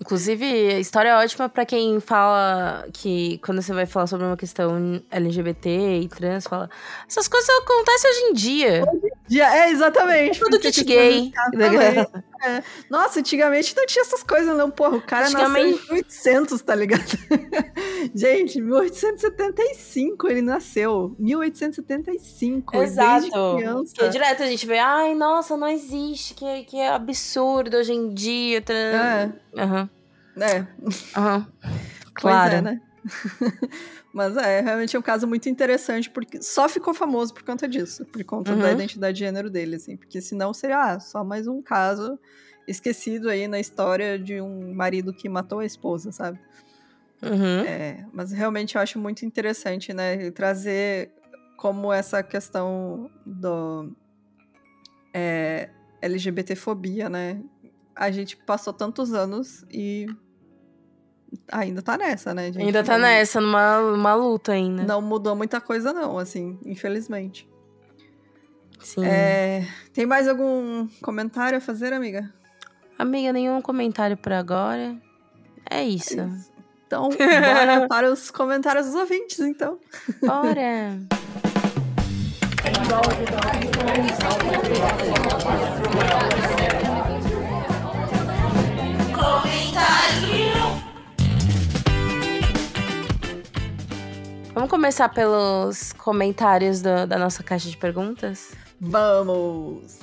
Inclusive, a história é ótima pra quem fala que quando você vai falar sobre uma questão LGBT e trans, fala essas coisas acontecem hoje em dia. Já, é, exatamente. Tudo kit tipo, gay. É. Nossa, antigamente não tinha essas coisas, não. Porra, o cara nasceu em Antigamente- 1800, tá ligado? gente, 1875 ele nasceu. 1875. Exato. Que direto a gente vê, ai, nossa, não existe, que, que absurdo hoje em dia. É, Aham, é. aham. Pois Claro. é, né? Mas é, realmente é um caso muito interessante, porque só ficou famoso por conta disso, por conta da Uhum. identidade de gênero dele, assim. Porque senão seria ah, só mais um caso esquecido aí na história de um marido que matou a esposa, sabe? Uhum. É, mas realmente eu acho muito interessante, né? Trazer como essa questão do é, LGBTfobia, né? A gente passou tantos anos e ainda tá nessa, né? gente? Ainda tá nessa, numa, numa luta ainda. Não mudou muita coisa, não, assim, infelizmente. Sim. É, tem mais algum comentário a fazer, amiga? Amiga, nenhum comentário por agora. É isso. É isso. Então, bora para os comentários dos ouvintes, então. Bora! Vamos começar pelos comentários do- da nossa caixa de perguntas? Vamos!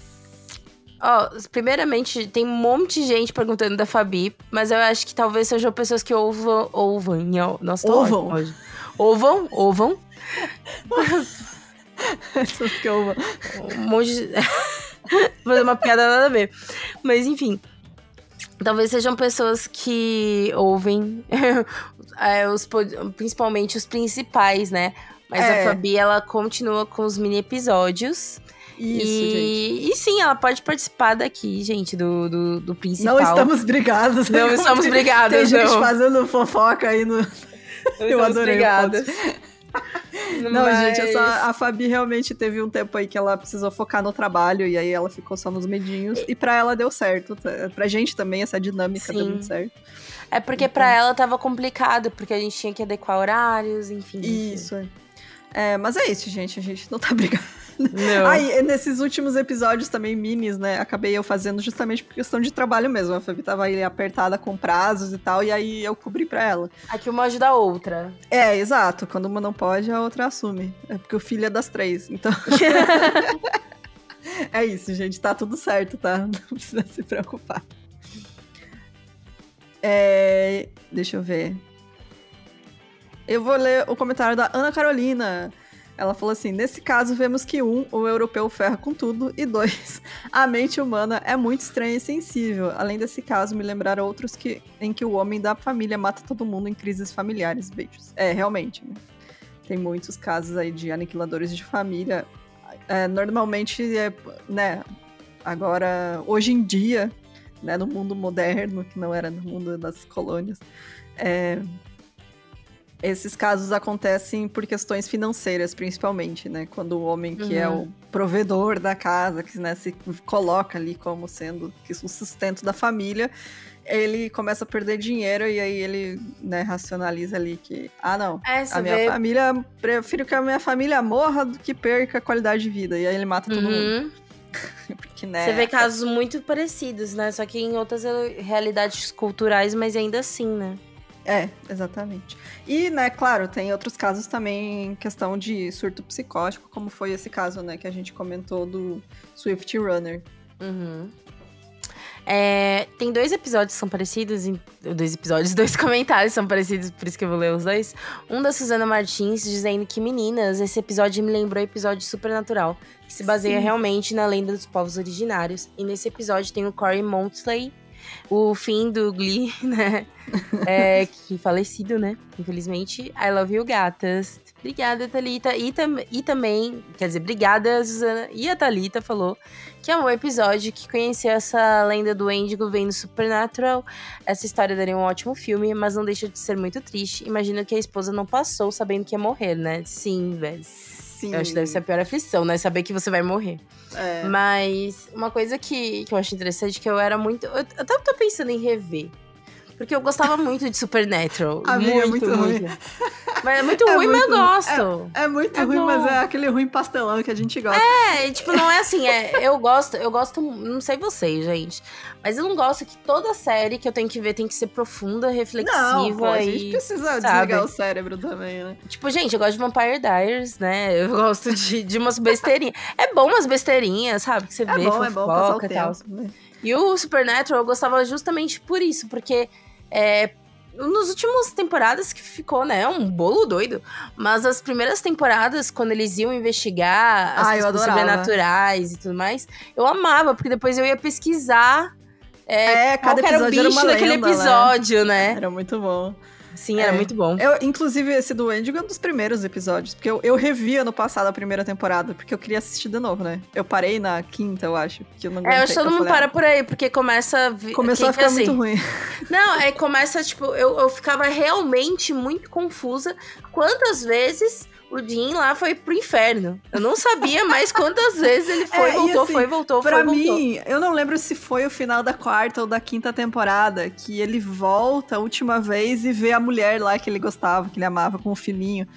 Ó, primeiramente, tem um monte de gente perguntando da Fabi, mas eu acho que talvez sejam pessoas que ouvam. Ouvam. Nossa, tô Ouvam. hoje. Ouvam, ouvam. Essas que eu... Um monte de. Vou fazer uma piada nada a ver. Mas enfim. Talvez sejam pessoas que ouvem é, os, principalmente os principais, né? Mas É. a Fabi, ela continua com os mini episódios. Isso, e, gente. e sim, ela pode participar daqui, gente, do, do, do principal. Não estamos brigados. Não estamos Tem- brigadas, Tem gente não. fazendo fofoca aí no... Não Eu estamos adorei o brigadas. Não, Mas- gente, é só, a Fabi realmente teve um tempo aí que ela precisou focar no trabalho e aí ela ficou só nos medinhos. E pra ela deu certo. tá? Pra gente também, essa dinâmica deu Sim. muito certo. É porque pra ela tava complicado, porque a gente tinha que adequar horários, enfim. Isso, é. É, mas é isso, gente. A gente não tá brigando. Não. Aí, nesses últimos episódios também, minis, né? Acabei eu fazendo justamente por questão de trabalho mesmo. A Fabi tava aí apertada com prazos e tal, e aí eu cobri pra ela. Aqui uma ajuda a outra. É, exato. Quando uma não pode, a outra assume. É porque o filho é das três. Então. é isso, gente. Tá tudo certo, tá? Não precisa se preocupar. É, Deixa eu ver. Eu vou ler o comentário da Ana Carolina. Ela falou assim: nesse caso, vemos que um, o europeu ferra com tudo, e dois, a mente humana é muito estranha e sensível. Além desse caso, me lembrar outros que, em que o homem da família mata todo mundo em crises familiares. Beijos. É, realmente, né? Tem muitos casos aí de aniquiladores de família. É, normalmente, é, né? Agora, hoje em dia, né, no mundo moderno, que não era no mundo das colônias, é, esses casos acontecem por questões financeiras, principalmente, né? Quando o homem que é Uhum. o provedor da casa, que né, se coloca ali como sendo que o sustento da família, ele começa a perder dinheiro e aí ele né, racionaliza ali que, ah, não, É, a minha vê. família, prefiro que a minha família morra do que perca a qualidade de vida. E aí ele mata todo mundo. Porque, né, Você vê casos muito parecidos, né? Só que em outras realidades culturais, mas ainda assim, né? É, exatamente. E, né, claro, tem outros casos também em questão de surto psicótico, como foi esse caso, né, que a gente comentou do Swift Runner. Uhum. É, tem dois episódios que são parecidos, em- dois episódios, dois comentários são parecidos, por isso que eu vou ler os dois. Um da Suzana Martins dizendo que, meninas, esse episódio me lembrou o episódio Supernatural, que se baseia Sim. realmente na lenda dos povos originários. E nesse episódio tem o Corey Montley, o fim do Glee, né? É, que falecido, né? Infelizmente. I love you, gatas. Obrigada, Thalita. E, tam e também, quer dizer, obrigada, Suzana. E a Thalita falou que é um episódio que conheceu essa lenda do Índigo vendo Supernatural. Essa história daria um ótimo filme, mas não deixa de ser muito triste. Imagino que a esposa não passou sabendo que ia morrer, né? Sim, velho. Sim. Eu acho que deve ser a pior aflição, né? Saber que você vai morrer. É. Mas uma coisa que, que eu acho interessante, que eu era muito. Eu, eu tô pensando em rever. Porque eu gostava muito de Supernatural. Amiga, é muito, muito ruim. muito. Mas é muito É ruim, mas eu muito ruim. gosto. É muito É ruim, bom. mas é aquele ruim pastelão que a gente gosta. É, tipo, não é assim, é, eu gosto, eu gosto, não sei vocês, gente, mas eu não gosto que toda série que eu tenho que ver tem que ser profunda, reflexiva Não, pô, a gente e... precisa sabe? desligar o cérebro também, né? Tipo, gente, eu gosto de Vampire Diaries, né, eu gosto de, de umas besteirinhas. É bom umas besteirinhas, sabe, que você É vê, bom, é bom passar o fofoca e tal. tempo. né? E o Supernatural eu gostava justamente por isso, porque é, nos últimos temporadas que ficou, né, um bolo doido. Mas as primeiras temporadas, quando eles iam investigar as Ah, eu questões adorava. sobrenaturais e tudo mais, eu amava, porque depois eu ia pesquisar É, qual cada que era o bicho daquele lenda, né? episódio, né? Era muito bom. Sim, era É. muito bom. Eu, inclusive, esse do Wendigo é um dos primeiros episódios, porque eu, eu revi ano passado a primeira temporada, porque eu queria assistir de novo, né? Eu parei na quinta, eu acho, que eu não É, eu acho que todo mundo para por aí, porque começa a... vi- Começou a que- que ficar assim, muito ruim. Não, é começa, tipo, eu, eu ficava realmente muito confusa quantas vezes o Jim lá foi pro inferno. Eu não sabia mais quantas vezes ele foi, É, voltou, assim, foi, voltou, Pra foi, voltou. mim, eu não lembro se foi o final da quarta ou da quinta temporada que ele volta a última vez e vê a mulher lá que ele gostava, que ele amava com o filhinho.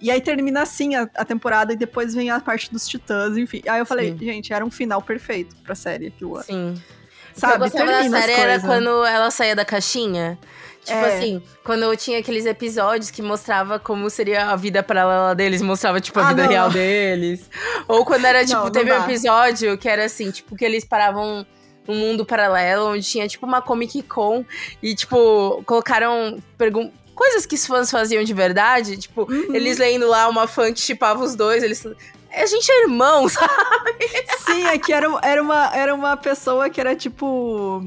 E aí termina assim a, a temporada e depois vem a parte dos titãs, enfim. Aí eu falei, Sim. gente, era um final perfeito pra série aquilo lá. Sim. eu Sabe? gostava da Termina as série era coisas. quando ela saía da caixinha. Tipo É. assim, quando tinha aqueles episódios que mostrava como seria a vida paralela deles, mostrava, tipo, a Ah, vida não. real deles. Ou quando era, tipo, Não, não teve um dá. episódio que era assim, tipo, que eles paravam num mundo paralelo, onde tinha, tipo, uma Comic Con e, tipo, colocaram coisas que os fãs faziam de verdade. Tipo, Uhum. eles lendo lá uma fã que chipava os dois, eles. A gente é irmão, sabe? Sim, é que era, era, uma, era uma pessoa que era tipo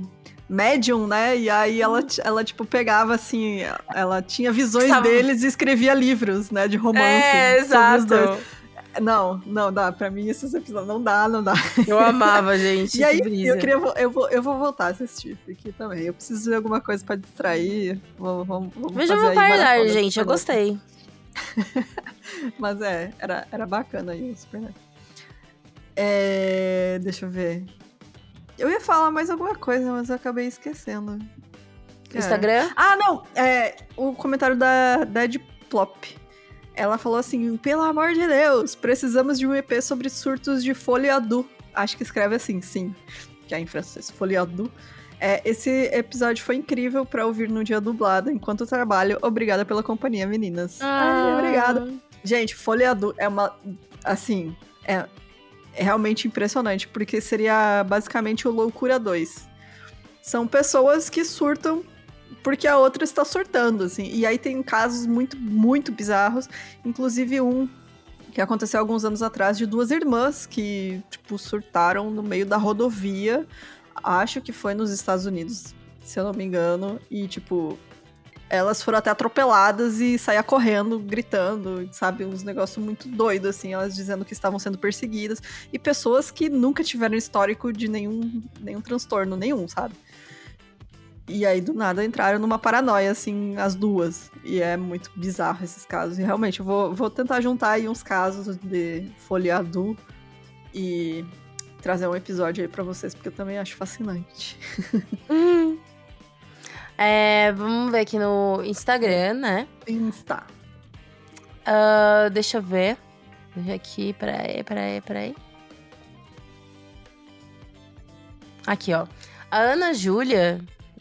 médium, né? E aí ela, t- ela tipo, pegava assim, ela tinha visões Estava- deles e escrevia livros, né? De romance. é, sobre os dois. exato. Não, não dá. Pra mim, esses episódios não dá, não dá. Eu amava, gente. e aí, brisa. eu queria. Eu vou, eu vou voltar a assistir aqui também. Eu preciso ver alguma coisa pra distrair. Vou, vamos, vamos Veja fazer Vampire Diaries, de gente. Eu gostei. Mas é, era, era bacana aí o Supernatural. É, deixa eu ver. Eu ia falar mais alguma coisa, mas eu acabei esquecendo. Cara. Instagram? Ah, não! É, o comentário da Dead Plop. Ela falou assim: pelo amor de Deus, precisamos de um EP sobre surtos de foliadu. Acho que escreve assim, sim. Que é em francês, foliadu. É, esse episódio foi incrível pra ouvir no dia dublado enquanto trabalho. Obrigada pela companhia, meninas. Ai, obrigada. Gente, Folheado é uma. Assim, é, é realmente impressionante, porque seria basicamente o Loucura 2. São pessoas que surtam porque a outra está surtando, assim. E aí tem casos muito, muito bizarros. Inclusive um que aconteceu alguns anos atrás de duas irmãs que, tipo, surtaram no meio da rodovia. Acho que foi nos Estados Unidos, se eu não me engano. E, tipo, elas foram até atropeladas e saía correndo, gritando, sabe? Uns negócios muito doidos, assim, elas dizendo que estavam sendo perseguidas. E pessoas que nunca tiveram histórico de nenhum, nenhum transtorno, nenhum, sabe? E aí, do nada, entraram numa paranoia, assim, as duas. E é muito bizarro esses casos. E realmente, eu vou, vou tentar juntar aí uns casos de folheado e trazer um episódio aí pra vocês, porque eu também acho fascinante. Hum. É, vamos ver aqui no Instagram, né? Insta. Uh, deixa eu ver. Deixa aqui, peraí, peraí, peraí. Aqui, ó. A Ana Júlia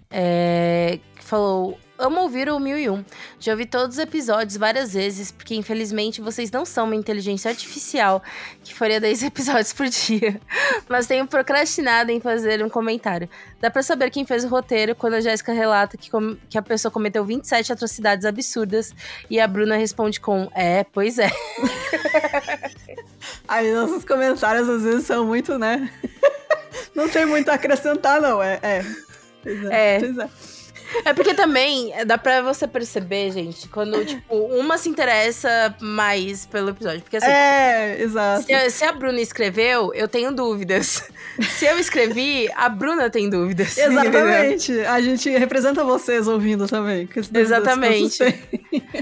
é, falou: Amo ouvir o 1001. Já ouvi todos os episódios várias vezes, porque infelizmente vocês não são uma inteligência artificial que faria 10 episódios por dia. Mas tenho procrastinado em fazer um comentário. Dá pra saber quem fez o roteiro quando a Jéssica relata que, que a pessoa cometeu 27 atrocidades absurdas e a Bruna responde com: É, pois é. Aí nossos comentários às vezes são muito, né? não tem muito a acrescentar, não. É. é. Pois é, É. Pois é. É porque também dá pra você perceber, gente, quando, tipo, uma se interessa mais pelo episódio. Porque assim, É, exato. se, a- se a Bruna escreveu, eu tenho dúvidas. Se eu escrevi, a Bruna tem dúvidas. entendeu? Exatamente. A gente representa vocês ouvindo também. Exatamente.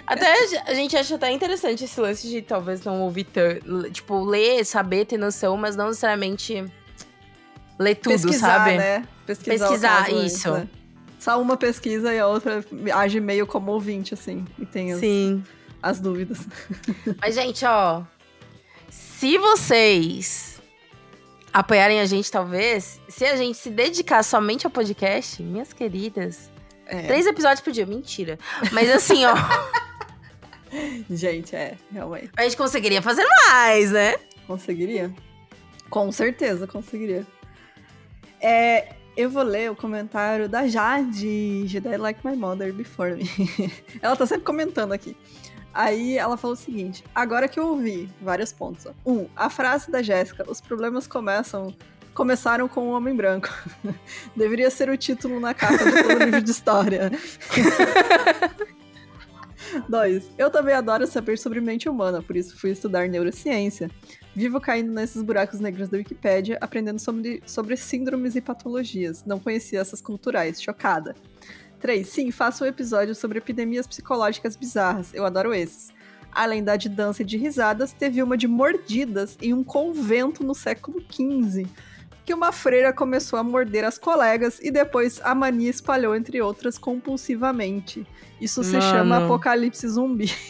Até a gente acha até interessante esse lance de talvez não ouvir tanto. Tipo, ler, saber, ter noção, mas não necessariamente ler tudo, Pesquisar, sabe? né? Pesquisar, Pesquisar, antes, isso. né? Só uma pesquisa e a outra age meio como ouvinte, assim. E tem as, Sim. as dúvidas. Mas, gente, ó. Se vocês apoiarem a gente, talvez, se a gente se dedicar somente ao podcast, minhas queridas, É. três episódios por dia. Mentira. Mas assim, ó, Gente, é, realmente. a gente conseguiria fazer mais, né? Conseguiria? Com certeza, conseguiria. É, eu vou ler o comentário da Jade, Jedi Like My Mother Before Me. ela tá sempre comentando aqui. Aí ela falou o seguinte: agora que eu ouvi vários pontos. Um, a frase da Jéssica: os problemas começam. Começaram com o Homem Branco. Deveria ser o título na capa todo livro de história. Dois, eu também adoro saber sobre mente humana, por isso fui estudar neurociência. Vivo caindo nesses buracos negros da Wikipédia, aprendendo sobre, sobre síndromes e patologias. Não conhecia essas culturais, chocada. 3. Sim, faço um episódio sobre epidemias psicológicas bizarras. Eu adoro esses. Além da de dança e de risadas, teve uma de mordidas em um convento no século XV. Que uma freira começou a morder as colegas e depois a mania espalhou entre outras compulsivamente. Isso se Mano. chama apocalipse zumbi.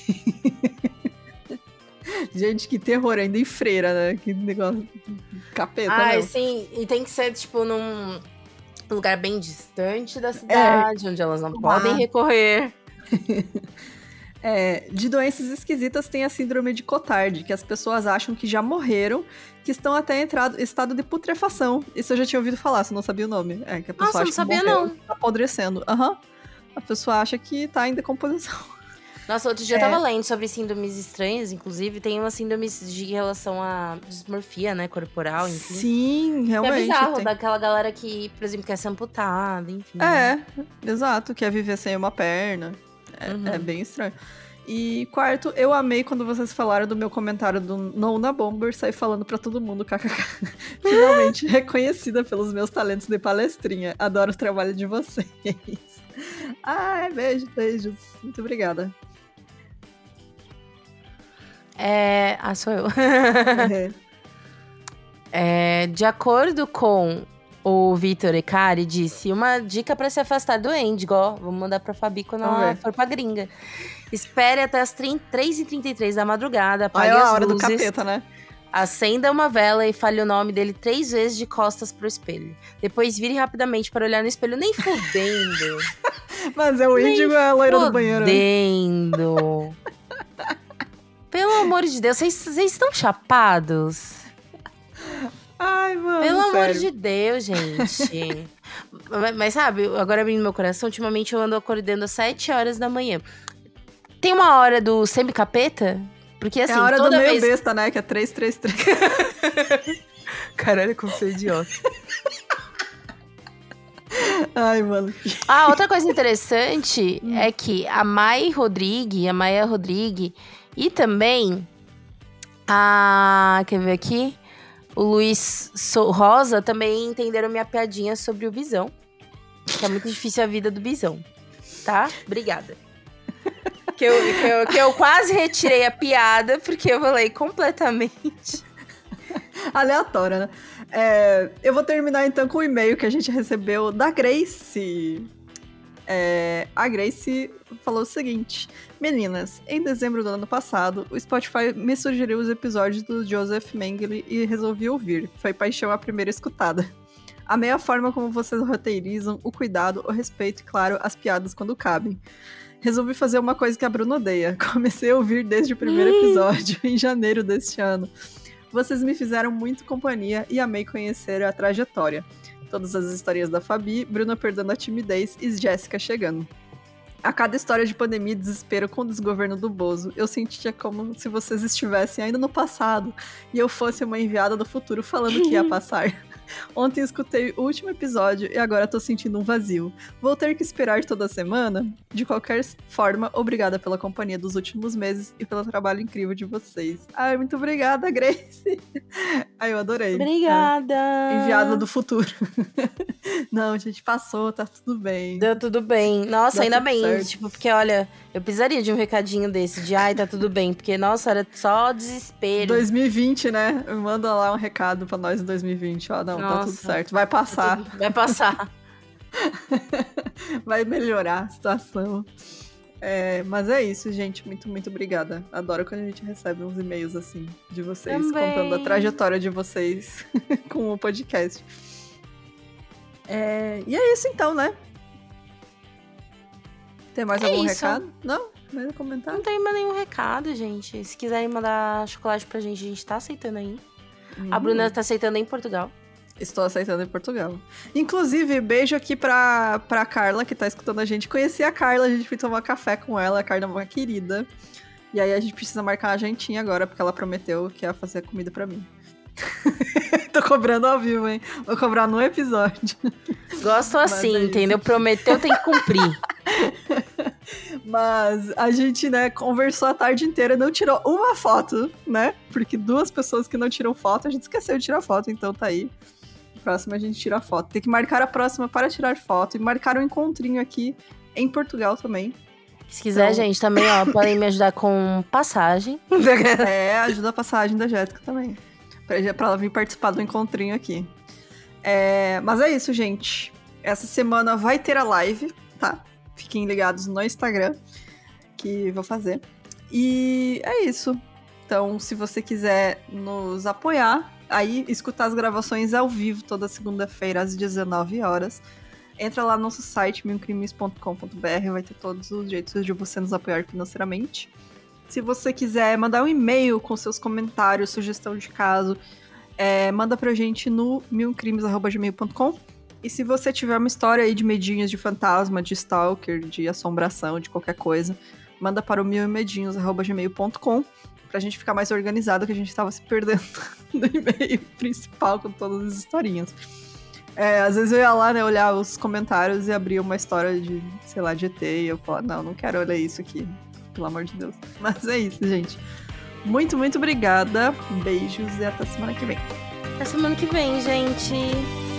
Gente, que terror, ainda em freira, né? Que negócio capeta, Ai, mesmo. sim. E tem que ser, tipo, num lugar bem distante da cidade, onde elas não podem Lá. recorrer. É, de doenças esquisitas tem a síndrome de Cotard, que as pessoas acham que já morreram, que estão até em entrado- estado de putrefação. Isso eu já tinha ouvido falar, você não sabia o nome. É, que a pessoa Nossa, acha não que sabia, morreu, não. Tá apodrecendo. Aham. A pessoa acha que tá em decomposição. Nossa, outro dia eu É. tava lendo sobre síndromes estranhas, inclusive. Tem umas síndromes de relação à dismorfia, né, corporal, enfim. Sim, Que é realmente. bizarro, tem. daquela galera que, por exemplo, quer ser amputada, enfim. É, exato, quer viver sem uma perna. É, Uhum. é bem estranho. E quarto, eu amei quando vocês falaram do meu comentário do No na Bomber, sair falando pra todo mundo, kkk. Finalmente reconhecida pelos meus talentos de palestrinha. Adoro o trabalho de vocês. Ai, beijo, beijos. Muito obrigada. É... Ah, sou eu. É. É, de acordo com o Vitor Ecari, disse uma dica pra se afastar do Índigo, ó. Vou mandar pra Fabi quando Vamos ela ver. for pra gringa. Espere até as 30 3h33 da madrugada, apague Aí é as a hora do luzes, capeta, né? acenda uma vela e fale o nome dele três vezes de costas pro espelho. Depois vire rapidamente para olhar no espelho, nem fudendo. Mas é o índigo é a loira do banheiro. né? Fudendo. Pelo amor de Deus, vocês estão chapados? Ai, mano. Pelo amor sério. de Deus, gente. mas, mas sabe, agora abrindo meu coração, ultimamente eu ando acordando às 7 horas da manhã. Tem uma hora do semi-capeta? Porque assim, é a hora do meio vez. besta, né? Que é 333. Caralho, como você é idiota. Ai, mano. Ah, outra coisa interessante Hum. é que a Mai Rodrigue, a Maia Rodrigue e também a. Quer ver aqui? O Luiz Rosa também entenderam minha piadinha sobre o Visão. Que é muito difícil a vida do bisão. Tá? Obrigada. que, eu, que, eu, que eu quase retirei a piada, porque eu falei completamente. Aleatória, né? É, eu vou terminar então com o e-mail que a gente recebeu da Grace. É, a Grace falou o seguinte: Meninas, em dezembro do ano passado, o Spotify me sugeriu os episódios do Joseph Mengele e resolvi ouvir. Foi paixão a primeira escutada. Amei a forma como vocês roteirizam, o cuidado, o respeito e, claro, as piadas quando cabem. Resolvi fazer uma coisa que a Bruna odeia. Comecei a ouvir desde o primeiro episódio, em janeiro deste ano. Vocês me fizeram muito companhia e amei conhecer a trajetória. Todas as histórias da Fabi, Bruna perdendo a timidez e Jéssica chegando. A cada história de pandemia e desespero com o desgoverno do Bozo, eu sentia como se vocês estivessem ainda no passado e eu fosse uma enviada do futuro falando que ia passar. Ontem escutei o último episódio e agora tô sentindo um vazio. Vou ter que esperar toda semana? De qualquer forma, obrigada pela companhia dos últimos meses e pelo trabalho incrível de vocês. Ai, muito obrigada, Grace. Ai, eu adorei. Obrigada. É. Enviada do futuro. Não, a gente passou, tá tudo bem. Deu tudo bem. Nossa, Deu ainda bem. certo. Tipo, porque olha, eu precisaria de um recadinho desse, de ai, tá tudo bem. Porque, nossa, era só desespero. 2020, né? Manda lá um recado pra nós em 2020. Ó, não, tá tudo Nossa. certo. Vai Tá passar. tudo- Vai passar. Vai melhorar a situação. É, mas é isso, gente. Muito, muito obrigada. Adoro quando a gente recebe uns e-mails assim de vocês, Também. contando a trajetória de vocês com o podcast. É, e é isso então, né? Tem mais É algum isso. recado? Não? Mais um comentário? Não tem mais nenhum recado, gente. Se quiserem mandar chocolate pra gente, a gente tá aceitando aí. A Uhum. Bruna tá aceitando em Portugal. Estou aceitando em Portugal. Inclusive, beijo aqui pra, pra Carla, que tá escutando a gente. Conheci a Carla, a gente foi tomar café com ela, a Carla é uma querida. E aí a gente precisa marcar uma jantinha agora, porque ela prometeu que ia fazer comida pra mim. Tô cobrando ao vivo, hein? Vou cobrar no episódio. Gosto assim, é entendeu? Prometeu, tem que cumprir. Mas a gente, né, conversou a tarde inteira, não tirou uma foto, né? Porque duas pessoas que não tiram foto, a gente esqueceu de tirar foto, então tá aí. Próxima a gente tira foto. Tem que marcar a próxima para tirar foto e marcar um encontrinho aqui em Portugal também. Se quiser, Então- gente, também, ó, podem me ajudar com passagem. É, ajuda a passagem da Jéssica também. Pra, pra ela vir participar do encontrinho aqui. É, mas é isso, gente. Essa semana vai ter a live, tá? Fiquem ligados no Instagram, que vou fazer. E é isso. Então, se você quiser nos apoiar, aí escutar as gravações ao vivo toda segunda-feira às 19 horas. Entra lá no nosso site, milcrimes.com.br, vai ter todos os jeitos de você nos apoiar financeiramente. Se você quiser mandar um e-mail com seus comentários, sugestão de caso, é, manda pra gente no milcrimes.gmail.com. E se você tiver uma história aí de medinhos de fantasma, de stalker, de assombração, de qualquer coisa, manda para o milmedinhos.gmail.com pra gente ficar mais organizado, que a gente tava se perdendo no e-mail principal com todas as historinhas. É, às vezes eu ia lá, né, olhar os comentários e abria uma história de, sei lá, de ET, e eu falava, não, não quero olhar isso aqui, pelo amor de Deus. Mas é isso, gente. Muito, muito obrigada. Beijos e até semana que vem. Até semana que vem, gente.